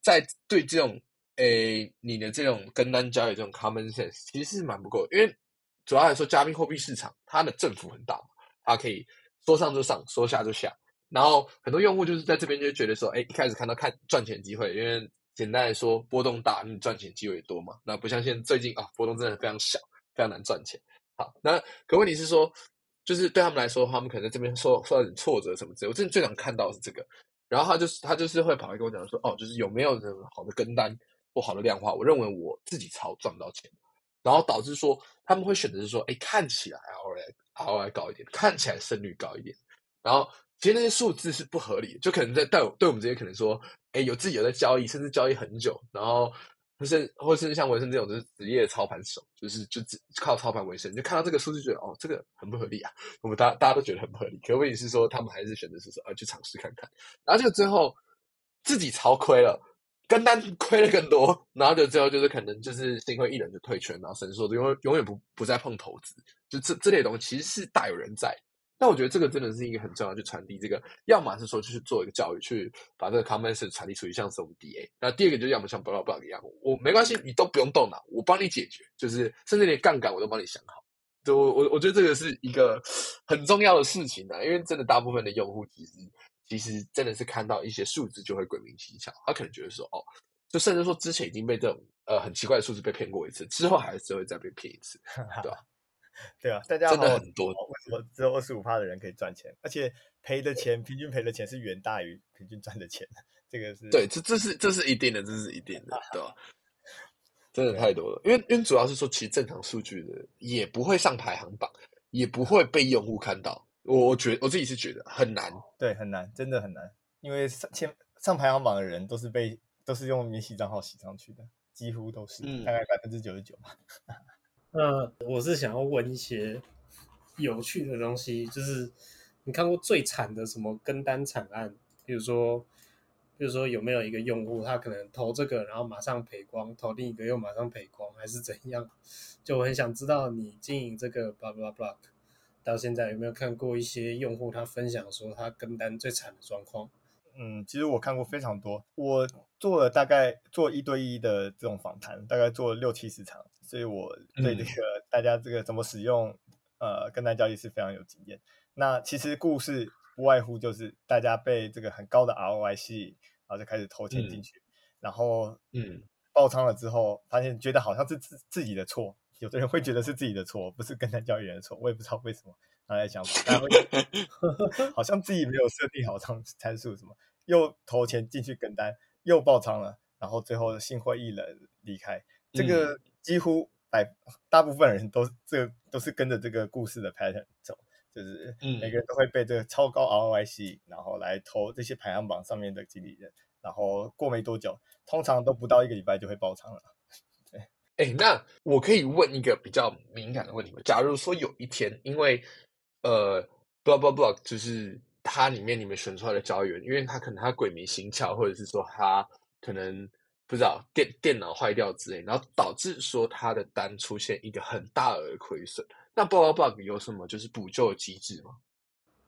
在对这种诶，你的这种跟单交易这种 common sense 其实是蛮不够，因为主要来说，加密货币市场它的振幅很大，它可以说上就上，说下就下。然后很多用户就是在这边就觉得说，哎，一开始看到看赚钱机会，因为简单来说，波动大，你赚钱机会也多嘛。那不像现最近啊，波动真的非常小，非常难赚钱。好，那可问题是说，就是对他们来说，他们可能在这边受受到点挫折什么之类。我真的最想看到是这个。然后他就是他就是会跑来跟我讲说，哦，就是有没有这种好的跟单或好的量化？我认为我自己操赚不到钱，然后导致说他们会选择是说，哎，看起来 ROI ROI 高一点，看起来胜率高一点，然后。其实那些数字是不合理的，就可能在对对我们这些可能说，哎，有自己有在交易，甚至交易很久，然后或是或是像维生这种就是职业操盘手，就是就只靠操盘为生，就看到这个数字觉得哦，这个很不合理啊。我们大大家都觉得很不合理，可问题是说他们还是选择是说啊去尝试看看，然后就最后自己超亏了，跟单亏了更多，然后就最后就是可能就是心灰意冷就退圈，然后神说永远永远不不再碰投资，就这这类东西其实是大有人在。但我觉得这个真的是一个很重要，去传递这个，要么是说就是做一个教育，去把这个 common sense 传递出去，像是我们 DA。那第二个就是要么像 blah blah 一样，我没关系，你都不用动脑，我帮你解决，就是甚至连杠杆我都帮你想好。就我我我觉得这个是一个很重要的事情啊，因为真的大部分的用户其实其实真的是看到一些数字就会鬼迷心窍，他可能觉得说哦，就甚至说之前已经被这种呃很奇怪的数字被骗过一次，之后还是会再被骗一次，对吧？对啊，大家真的很多。为什么只有二十五趴的人可以赚钱，而且赔的钱平均赔的钱是远大于平均赚的钱？这个是对，这这是这是一定的，这是一定的，对吧？真的太多了，因为因为主要是说，其实正常数据的也不会上排行榜，也不会被用户看到。我我觉我自己是觉得很难，对，很难，真的很难，因为上前上排行榜的人都是被都是用免洗账号洗上去的，几乎都是，大概百分之九十九吧。那我是想要问一些有趣的东西，就是你看过最惨的什么跟单惨案？比如说，比如说有没有一个用户他可能投这个，然后马上赔光，投另一个又马上赔光，还是怎样？就我很想知道你经营这个 blah blah block 到现在有没有看过一些用户他分享说他跟单最惨的状况？嗯，其实我看过非常多，我做了大概做一对一的这种访谈，大概做了六七十场。所以我对这个大家这个怎么使用呃跟单交易是非常有经验。那其实故事不外乎就是大家被这个很高的 ROI 吸引，然后就开始投钱进去，然后嗯爆仓了之后，发现觉得好像是自自己的错，有的人会觉得是自己的错，不是跟单交易员的错，我也不知道为什么。他在想 好像自己没有设定好仓参数，什么又投钱进去跟单，又爆仓了，然后最后心灰意冷离开。这个。几乎百大部分人都这都是跟着这个故事的 pattern 走，就是每个人都会被这个超高 ROI 吸引，然后来投这些排行榜上面的经理人，然后过没多久，通常都不到一个礼拜就会爆仓了。对，哎，那我可以问一个比较敏感的问题吗？假如说有一天，因为呃，blah blah blah，就是它里面你们选出来的交易员，因为他可能他鬼迷心窍，或者是说他可能。不知道电电脑坏掉之类，然后导致说他的单出现一个很大额的亏损。那 bug bug 有什么就是补救机制吗？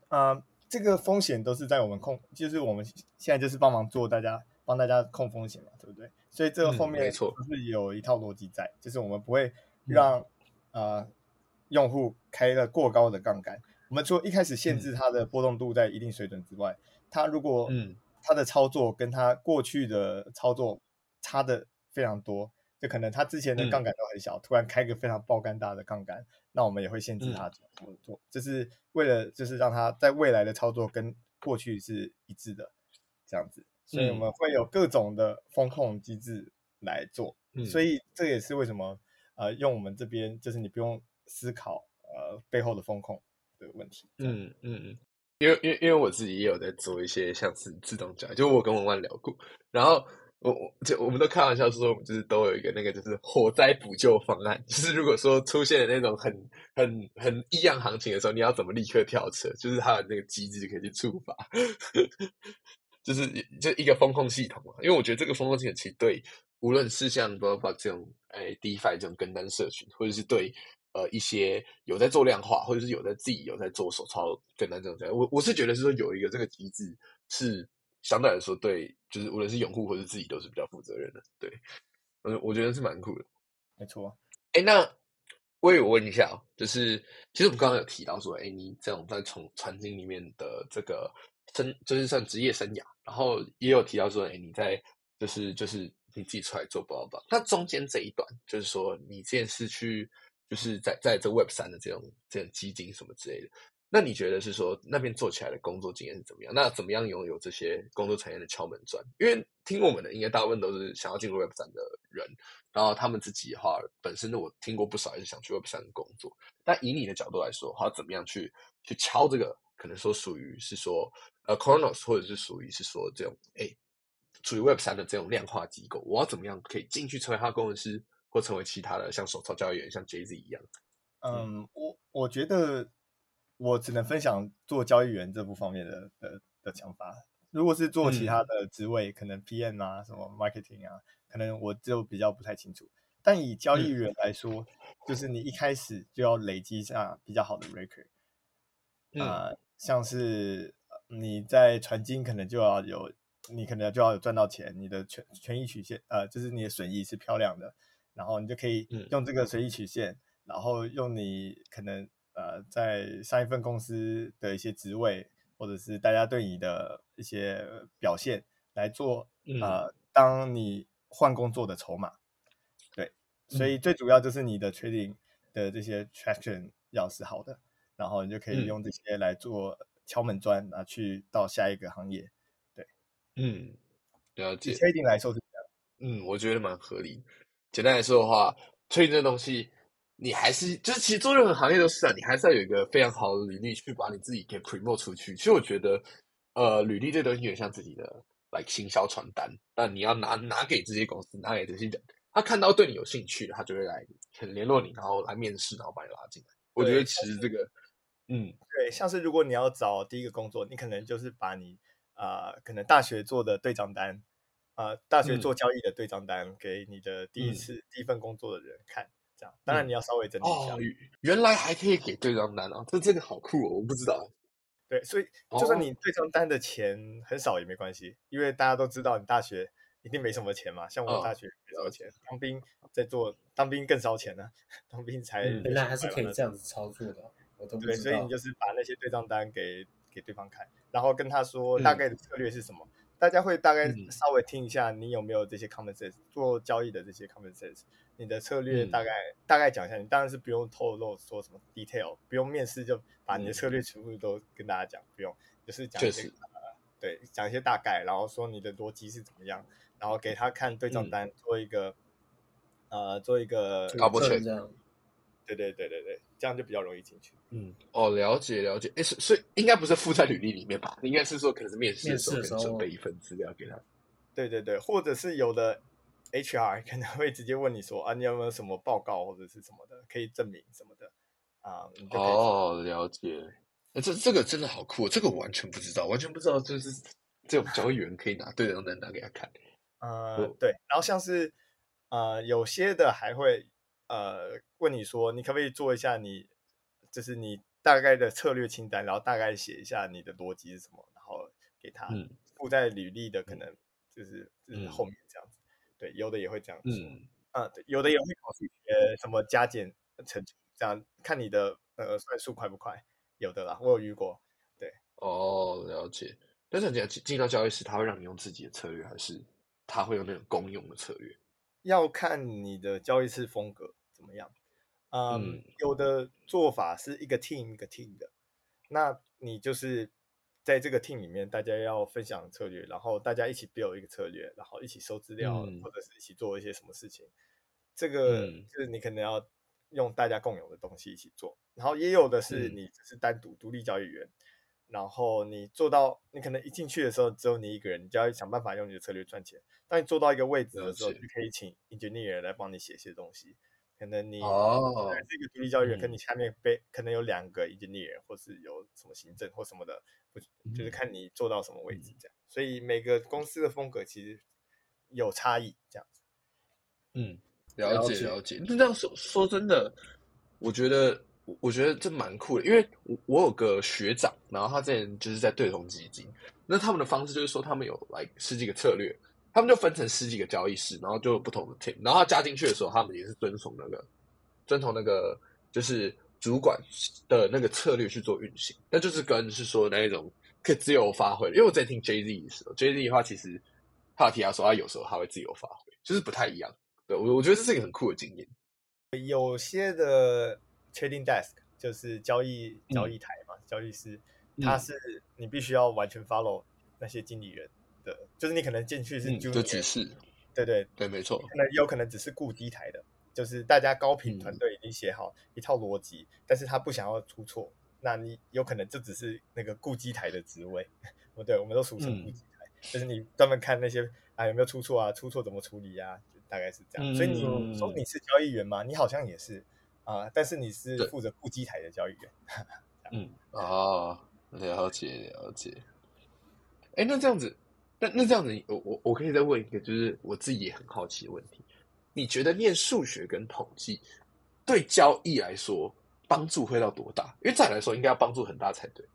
啊，这个风险都是在我们控，就是我们现在就是帮忙做大家帮大家控风险嘛，对不对？所以这个后面没错是有一套逻辑在，就是我们不会让啊用户开了过高的杠杆。我们说一开始限制它的波动度在一定水准之外，它如果嗯。它的操作跟它过去的操作。差的非常多，就可能它之前的杠杆都很小，突然开个非常爆肝大的杠杆，那我们也会限制它怎么做，就是为了就是让它在未来的操作跟过去是一致的这样子，所以我们会有各种的风控机制来做，所以这也是为什么呃用我们这边就是你不用思考呃背后的风控的问题，嗯嗯嗯，因为因为因为我自己也有在做一些像是自动交易，就我跟文万聊过，然后。我我就我们都开玩笑说，我们就是都有一个那个就是火灾补救方案，就是如果说出现了那种很很很异样行情的时候，你要怎么立刻跳车？就是它的那个机制可以去触发，就是就一个风控系统嘛。因为我觉得这个风控系统其实对无论是像包括这种哎 DeFi 这种跟单社群，或者是对呃一些有在做量化，或者是有在自己有在做手抄跟单这种，我我是觉得是说有一个这个机制是。相对来说，对，就是无论是用户或者自己，都是比较负责任的。对，嗯，我觉得是蛮酷的。没错。哎，那我也问一下哦，就是其实我们刚刚有提到说，哎，你这种在从传经里面的这个生，就是算职业生涯，然后也有提到说，哎，你在就是就是你自己出来做包包，那中间这一段，就是说你这件事去，就是在在这 Web 三的这种这种基金什么之类的。那你觉得是说那边做起来的工作经验是怎么样？那怎么样拥有这些工作产业的敲门砖？因为听我们的应该大部分都是想要进入 Web 三的人，然后他们自己的话，本身的我听过不少也是想去 Web 三工作。但以你的角度来说，他怎么样去去敲这个？可能说属于是说呃 c o r o n o s 或者是属于是说这种哎，属于 Web 三的这种量化机构，我要怎么样可以进去成为他工程师，或成为其他的像手操教育员，像 Jay Z 一样？嗯，我我觉得。我只能分享做交易员这部方面的的的想法。如果是做其他的职位，可能 PM 啊、什么 marketing 啊，可能我就比较不太清楚。但以交易员来说，就是你一开始就要累积下比较好的 record。啊，像是你在传金，可能就要有，你可能就要有赚到钱，你的权权益曲线，呃，就是你的损益是漂亮的，然后你就可以用这个随意曲线，然后用你可能。呃，在上一份公司的一些职位，或者是大家对你的一些表现来做，呃，当你换工作的筹码，对，所以最主要就是你的 trading 的这些 traction 要是好的，然后你就可以用这些来做敲门砖啊，去到下一个行业，对，嗯，了解。trading 来说是这样，嗯，我觉得蛮合理。简单来说的话，trading 这东西。你还是就是，其实做任何行业都是啊，你还是要有一个非常好的履历去把你自己给 promote 出去。其实我觉得，呃，履历这东西有点像自己的 like 行销传单，那你要拿拿给这些公司，拿给这些人，他看到对你有兴趣，他就会来很联络你，然后来面试，然后把你拉进来。我觉得其实这个，嗯，对，像是如果你要找第一个工作，你可能就是把你啊，可能大学做的对账单，啊，大学做交易的对账单给你的第一次第一份工作的人看。这样，当然你要稍微整理一下。原来还可以给对账单啊，这这个好酷哦！我不知道。对，所以就算你对账单的钱很少也没关系，因为大家都知道你大学一定没什么钱嘛。像我大学没什么钱，当兵在做，当兵更烧钱呢。当兵才原来还是可以这样子操作的，我都对。所以你就是把那些对账单给给对方看，然后跟他说大概的策略是什么。大家会大概稍微听一下，你有没有这些 common sense 做交易的这些 common sense，你的策略大概大概讲一下。你当然是不用透露说什么 detail，不用面试就把你的策略全部都跟大家讲，不用，就是讲一些对讲一些大概，然后说你的逻辑是怎么样，然后给他看对账单，做一个呃做一个搞不全这样。对对对对对，这样就比较容易进去。嗯，哦，了解了解。哎，所以应该不是附在履历里面吧？应该是说可能是面试的时候准备一份资料给他。对对对，或者是有的 HR 可能会直接问你说啊，你有没有什么报告或者是什么的可以证明什么的啊？哦，了解。那这这个真的好酷，这个我完全不知道，完全不知道就是这种交易员可以拿对账单拿给他看。呃，对。然后像是呃，有些的还会。呃，问你说，你可不可以做一下你，就是你大概的策略清单，然后大概写一下你的逻辑是什么，然后给他附在履历的可能就是就是后面这样子。对，有的也会这样子。嗯，啊，有的也会考虑呃什么加减乘除，这样看你的呃算数快不快。有的啦，我有遇过。对，哦，了解。但是你进进到交易室，他会让你用自己的策略，还是他会用那种公用的策略？要看你的交易室风格。怎么样？嗯，有的做法是一个 team 一个 team 的，那你就是在这个 team 里面，大家要分享策略，然后大家一起 build 一个策略，然后一起收资料，或者是一起做一些什么事情。这个就是你可能要用大家共有的东西一起做。然后也有的是你只是单独独立交易员，然后你做到你可能一进去的时候只有你一个人，你就要想办法用你的策略赚钱。当你做到一个位置的时候，就可以请 engineer 来帮你写一些东西。可能你哦，这个独立交易员，跟你下面被可能有两个 engineer，或是有什么行政或什么的，不就是看你做到什么位置这样。所以每个公司的风格其实有差异，这样子。嗯，了解了解。那这样说说真的，我觉得我觉得这蛮酷的，因为我我有个学长，然后他之前就是在对冲基金，那他们的方式就是说他们有来十几个策略。他们就分成十几个交易室，然后就有不同的 team，然后加进去的时候，他们也是遵从那个遵从那个就是主管的那个策略去做运行，那就是跟是说那一种可以自由发挥。因为我在听 Jay Z 的时候，Jay Z 的话其实他提到说他有时候他会自由发挥，就是不太一样。对我我觉得这是一个很酷的经验。有些的 trading desk 就是交易交易台嘛，交易师他是你必须要完全 follow 那些经理人的，就是你可能进去是就指示，对对对，没错。可能有可能只是顾低台的，就是大家高频团队已经写好一套逻辑，但是他不想要出错，那你有可能就只是那个顾机台的职位，不对，我们都俗称顾机台，就是你专门看那些啊有没有出错啊，出错怎么处理呀。大概是这样，所以你说你是交易员吗？你好像也是啊，但是你是负责顾机台的交易员。嗯，哦，了解了解。哎，那这样子，那那这样子，我我我可以再问一个，就是我自己也很好奇的问题：你觉得念数学跟统计对交易来说帮助会到多大？因为再来说，应该要帮助很大才对。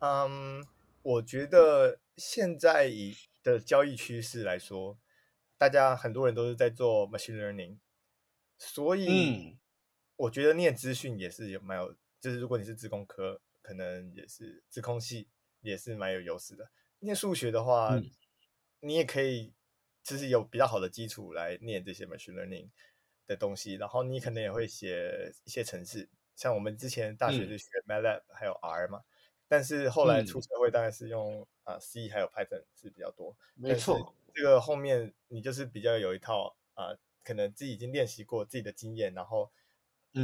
嗯，我觉得现在以的交易趋势来说。大家很多人都是在做 machine learning，所以我觉得念资讯也是有蛮有，就是如果你是自工科，可能也是自控系也是蛮有优势的。念数学的话，你也可以就是有比较好的基础来念这些 machine learning 的东西，然后你可能也会写一些程式，像我们之前大学是学 MATLAB 还有 R 嘛，但是后来出社会当然是用啊 C 还有 Python 是比较多，没错。这个后面你就是比较有一套啊，可能自己已经练习过自己的经验，然后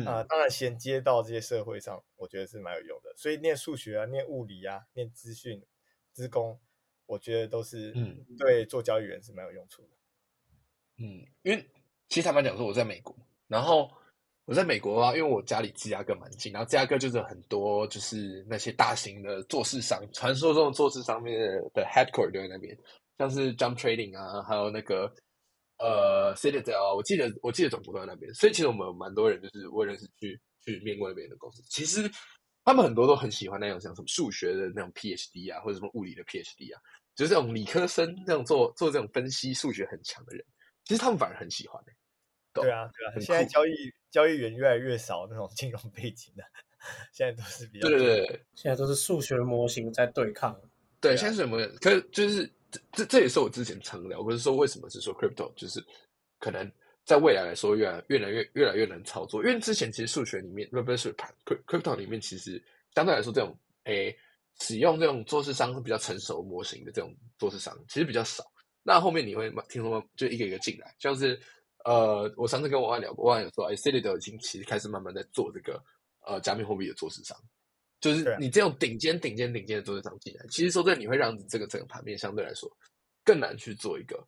啊，当然衔接到这些社会上，我觉得是蛮有用的。所以念数学啊，念物理啊，念资讯、资工，我觉得都是嗯，对做交易员是蛮有用处的。嗯，因为其实坦白讲说，我在美国，然后我在美国啊，因为我家里芝加哥蛮近，然后芝加哥就是很多就是那些大型的做市商，传说中的做市商面的 headquarter 在那边。像是 Jump Trading 啊，还有那个呃 Citadel，我记得我记得总部都在那边，所以其实我们蛮多人就是我认识去去面过那边的公司，其实他们很多都很喜欢那种像什么数学的那种 PhD 啊，或者什么物理的 PhD 啊，就是这种理科生这种做做这种分析数学很强的人，其实他们反而很喜欢对啊，对啊，现在交易交易员越来越少那种金融背景的，现在都是比较对对对，现在都是数学模型在对抗，对，现在是什么？可就是。这这也是我之前常聊，不是说为什么是说 crypto，就是可能在未来来说越来越来越越来越难操作，因为之前其实数学里面，不是 crypto 里面其实相对来说这种诶使用这种做市商是比较成熟模型的这种做市商其实比较少。那后面你会听说就一个一个进来，像是呃我上次跟我阿聊过，我阿有说，哎 c i t y 已经其实开始慢慢在做这个呃加密货币的做市商。就是你这种顶尖、顶尖、顶尖的做市商进来，其实说真的，你会让这个整个盘面相对来说更难去做一个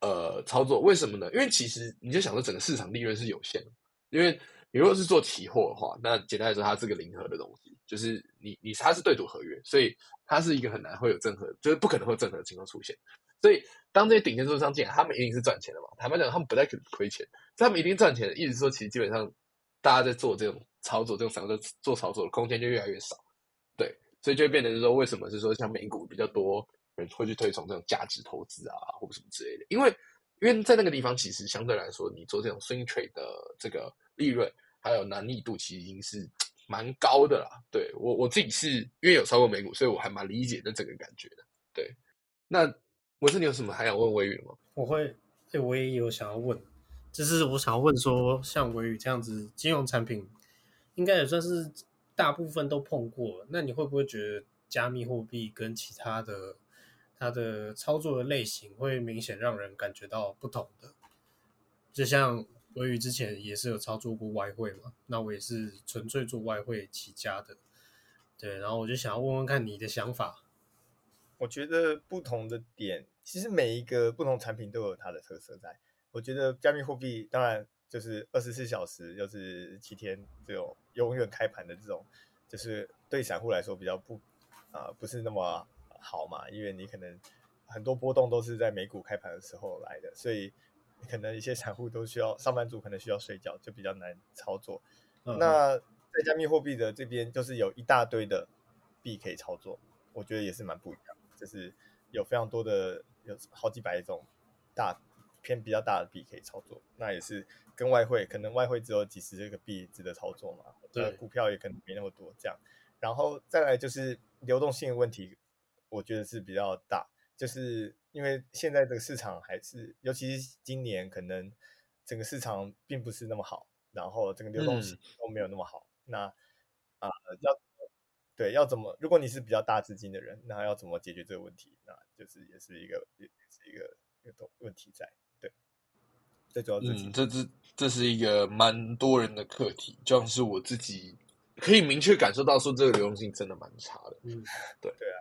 呃操作。为什么呢？因为其实你就想说，整个市场利润是有限的。因为你如果是做期货的话，那简单来说，它是个零和的东西，就是你你它是对赌合约，所以它是一个很难会有正和，就是不可能会有正和的情况出现。所以当这些顶尖做商进来，他们一定是赚钱的嘛。坦白讲，他们不太可能亏钱，他们一定赚钱的。意思说，其实基本上大家在做这种。操作这种散户做操作的空间就越来越少，对，所以就变成是说，为什么是说像美股比较多人会去推崇这种价值投资啊，或者什么之类的？因为因为在那个地方，其实相对来说，你做这种 swing trade 的这个利润还有难易度，其实已经是蛮高的啦。对我我自己是因为有超过美股，所以我还蛮理解的这个感觉的。对，那我是你有什么还想问微宇吗？我会，对，我也有想要问，就是我想要问说，像微宇这样子金融产品。应该也算是大部分都碰过，那你会不会觉得加密货币跟其他的它的操作的类型会明显让人感觉到不同的？就像微宇之前也是有操作过外汇嘛，那我也是纯粹做外汇起家的，对，然后我就想要问问看你的想法。我觉得不同的点，其实每一个不同产品都有它的特色在。我觉得加密货币当然。就是二十四小时，又是七天这种永远开盘的这种，就是对散户来说比较不啊不是那么好嘛，因为你可能很多波动都是在美股开盘的时候来的，所以可能一些散户都需要上班族可能需要睡觉，就比较难操作。那在加密货币的这边，就是有一大堆的币可以操作，我觉得也是蛮不一样，就是有非常多的有好几百种大偏比较大的币可以操作，那也是跟外汇可能外汇只有几十个币值得操作嘛，对，股票也可能没那么多这样，然后再来就是流动性的问题，我觉得是比较大，就是因为现在这个市场还是，尤其是今年可能整个市场并不是那么好，然后整个流动性都没有那么好，那啊要。对，要怎么？如果你是比较大资金的人，那要怎么解决这个问题？那就是也是一个，也是一个一个问题在。对，最主要是嗯，这是这是一个蛮多人的课题，就像是我自己可以明确感受到，说这个流动性真的蛮差的。嗯，对 对啊，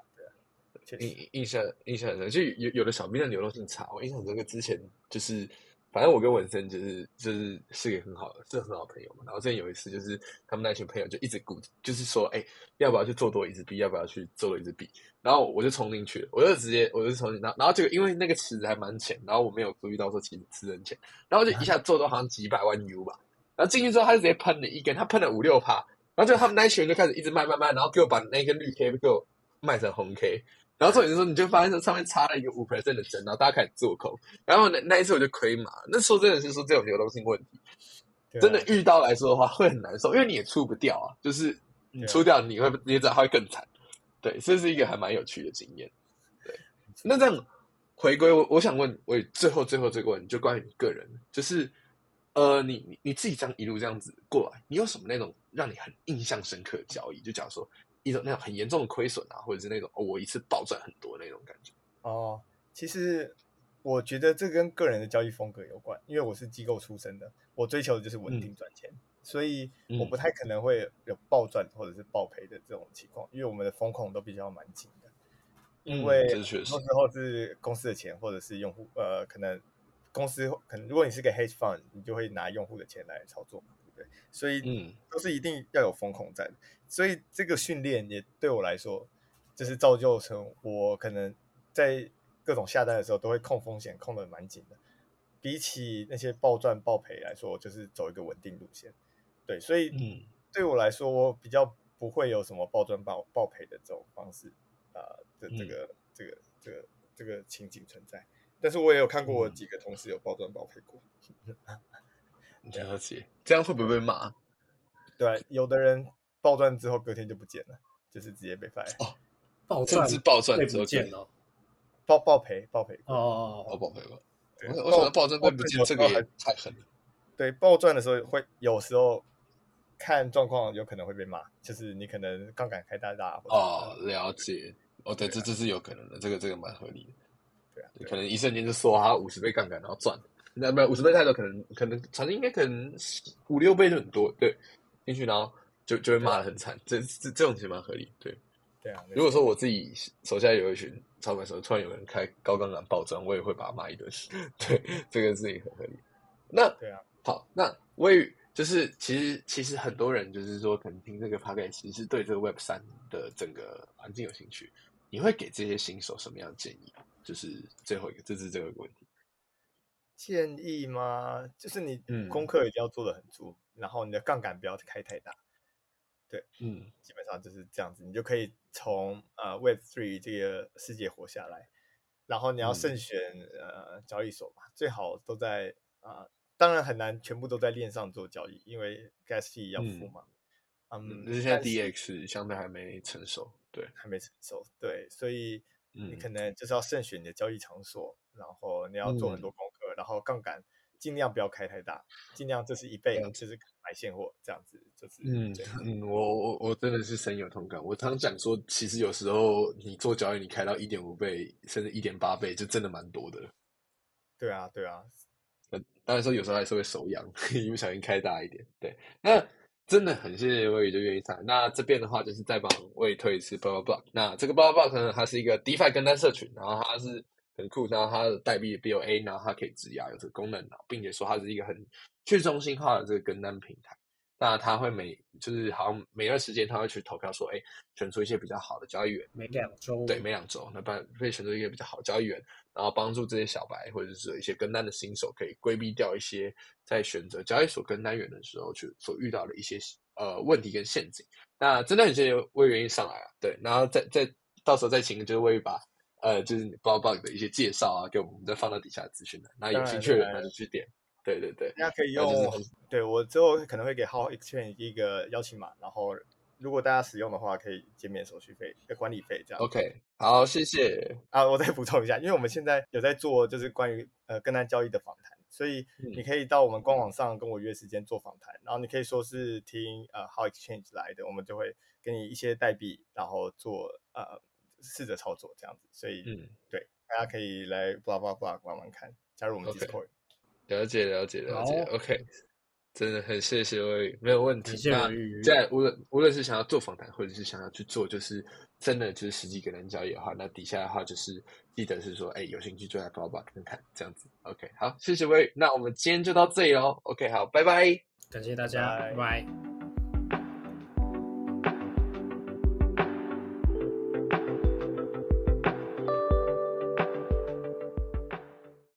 印印象印象很深，就有有的小兵的流动性差，我印象这个之前就是。反正我跟文森就是就是是个很好的是很好朋友嘛。然后之前有一次就是他们那群朋友就一直鼓，就是说，哎，要不要去做多一支币？要不要去做多一支币？然后我就冲进去了，我就直接我就冲进，然后然后就因为那个池子还蛮浅，然后我没有注意到说其实池很浅，然后就一下做多好像几百万 U 吧。然后进去之后，他就直接喷了一根，他喷了五六趴，然后就他们那群人就开始一直卖卖卖，然后给我把那根绿 K 给我卖成红 K。然后重点是说，你就发现这上面插了一个五 percent 的针，然后大家开始做空。然后那那一次我就亏嘛。那说真的是说这种流动性问题，真的遇到来说的话会很难受，因为你也出不掉啊。就是你出掉，你会你知道会更惨。对，这是一个还蛮有趣的经验。对，那这样回归我，我想问，我最后最后这个问题，就关于你个人，就是呃，你你你自己这样一路这样子过来，你有什么那种让你很印象深刻的交易？就假如说。一种那种很严重的亏损啊，或者是那种哦，我一次暴赚很多那种感觉。哦，其实我觉得这跟个人的交易风格有关，因为我是机构出身的，我追求的就是稳定赚钱，所以我不太可能会有暴赚或者是暴赔的这种情况，因为我们的风控都比较蛮紧的。因为很多时候是公司的钱，或者是用户呃，可能公司可能如果你是个 hedge fund，你就会拿用户的钱来操作。对，所以嗯，都是一定要有风控在的。所以这个训练也对我来说，就是造就成我可能在各种下单的时候都会控风险，控的蛮紧的。比起那些暴赚暴赔来说，就是走一个稳定路线。对，所以嗯，对我来说，我比较不会有什么暴赚暴暴赔的这种方式啊的这个这个这个这个情景存在。但是我也有看过我几个同事有暴赚暴赔过。了解，这样会不会被骂？对，有的人暴赚之后隔天就不见了，就是直接被 fire。哦，暴赚是暴赚之后见了，暴暴赔暴赔哦哦哦，暴赔了。我我想到暴赚会不见，这个也太狠了。对，暴赚的时候会有时候看状况，有可能会被骂，就是你可能杠杆开大大。哦，了解。哦，对，这这是有可能的，这个这个蛮合理的。对啊，可能一瞬间就说他五十倍杠杆，然后赚。那没有五十倍太多，可能可能曾经应该可能五六倍就很多，对，进去然后就就会骂的很惨，这这这种其实蛮合理，对，对啊。如果说我自己手下有一群操盘手，突然有人开高杠杆爆装，我也会把他骂一顿，对，这个事情很合理。那对啊，好，那我也就是其实其实很多人就是说，可能听这个 p o d c a 其实是对这个 Web 三的整个环境有兴趣，你会给这些新手什么样的建议？就是最后一个，这是这个问题。建议吗？就是你功课一定要做的很足，然后你的杠杆不要开太大。对，嗯，基本上就是这样子，你就可以从呃 Web Three 这个世界活下来。然后你要慎选呃交易所嘛，最好都在啊，当然很难全部都在链上做交易，因为 Gas fee 要付嘛。嗯，就是现在 DX 相对还没成熟，对，还没成熟，对，所以你可能就是要慎选你的交易场所，然后你要做很多功。然后杠杆尽量不要开太大，尽量这是一倍，就是买现货这样子，就是嗯嗯，我我我真的是深有同感。我常讲说，其实有时候你做交易，你开到一点五倍甚至一点八倍，就真的蛮多的。对啊，对啊。当然说有时候还是会手痒，一不小心开大一点。对，那真的很谢谢魏宇就愿意上。那这边的话就是再帮魏推一次 b l b l 那这个 b l b l 可能它是一个 DeFi 跟单社群，然后它是。很酷，然后它的代币 BOA，然后它可以质押有这个功能并且说它是一个很去中心化的这个跟单平台。那它会每就是好像每段时间它会去投票说，哎，选出一些比较好的交易员。每两周。对，每两周，那帮会选出一个比较好交易员，然后帮助这些小白或者是一些跟单的新手，可以规避掉一些在选择交易所跟单员的时候去所遇到的一些呃问题跟陷阱。那真的很谢谢魏愿意上来啊，对，然后再再到时候再请就是魏把。呃，就是 b o g 的一些介绍啊，给我们再放到底下资讯的，那有兴趣的人那就去点。对对对，大家可以用。对我之后可能会给 How Exchange 一个邀请码，然后如果大家使用的话，可以减免手续费、管理费这样。OK，好，谢谢。啊，我再补充一下，因为我们现在有在做就是关于呃跟单交易的访谈，所以你可以到我们官网上跟我约时间做访谈，然后你可以说是听呃 How Exchange 来的，我们就会给你一些代币，然后做呃试着操作这样子。所以嗯，对，大家可以来 blah blah blah 玩玩看，加入我们 Discord。了解了解了解，OK，真的很谢谢魏，没有问题。那在无论无论是想要做访谈，或者是想要去做，就是真的就是实际跟人交易的话，那底下的话就是记得是说，哎，有兴趣就来包包看看这样子。OK，好，谢谢魏，那我们今天就到这里喽。OK，好，拜拜，感谢大家，拜拜。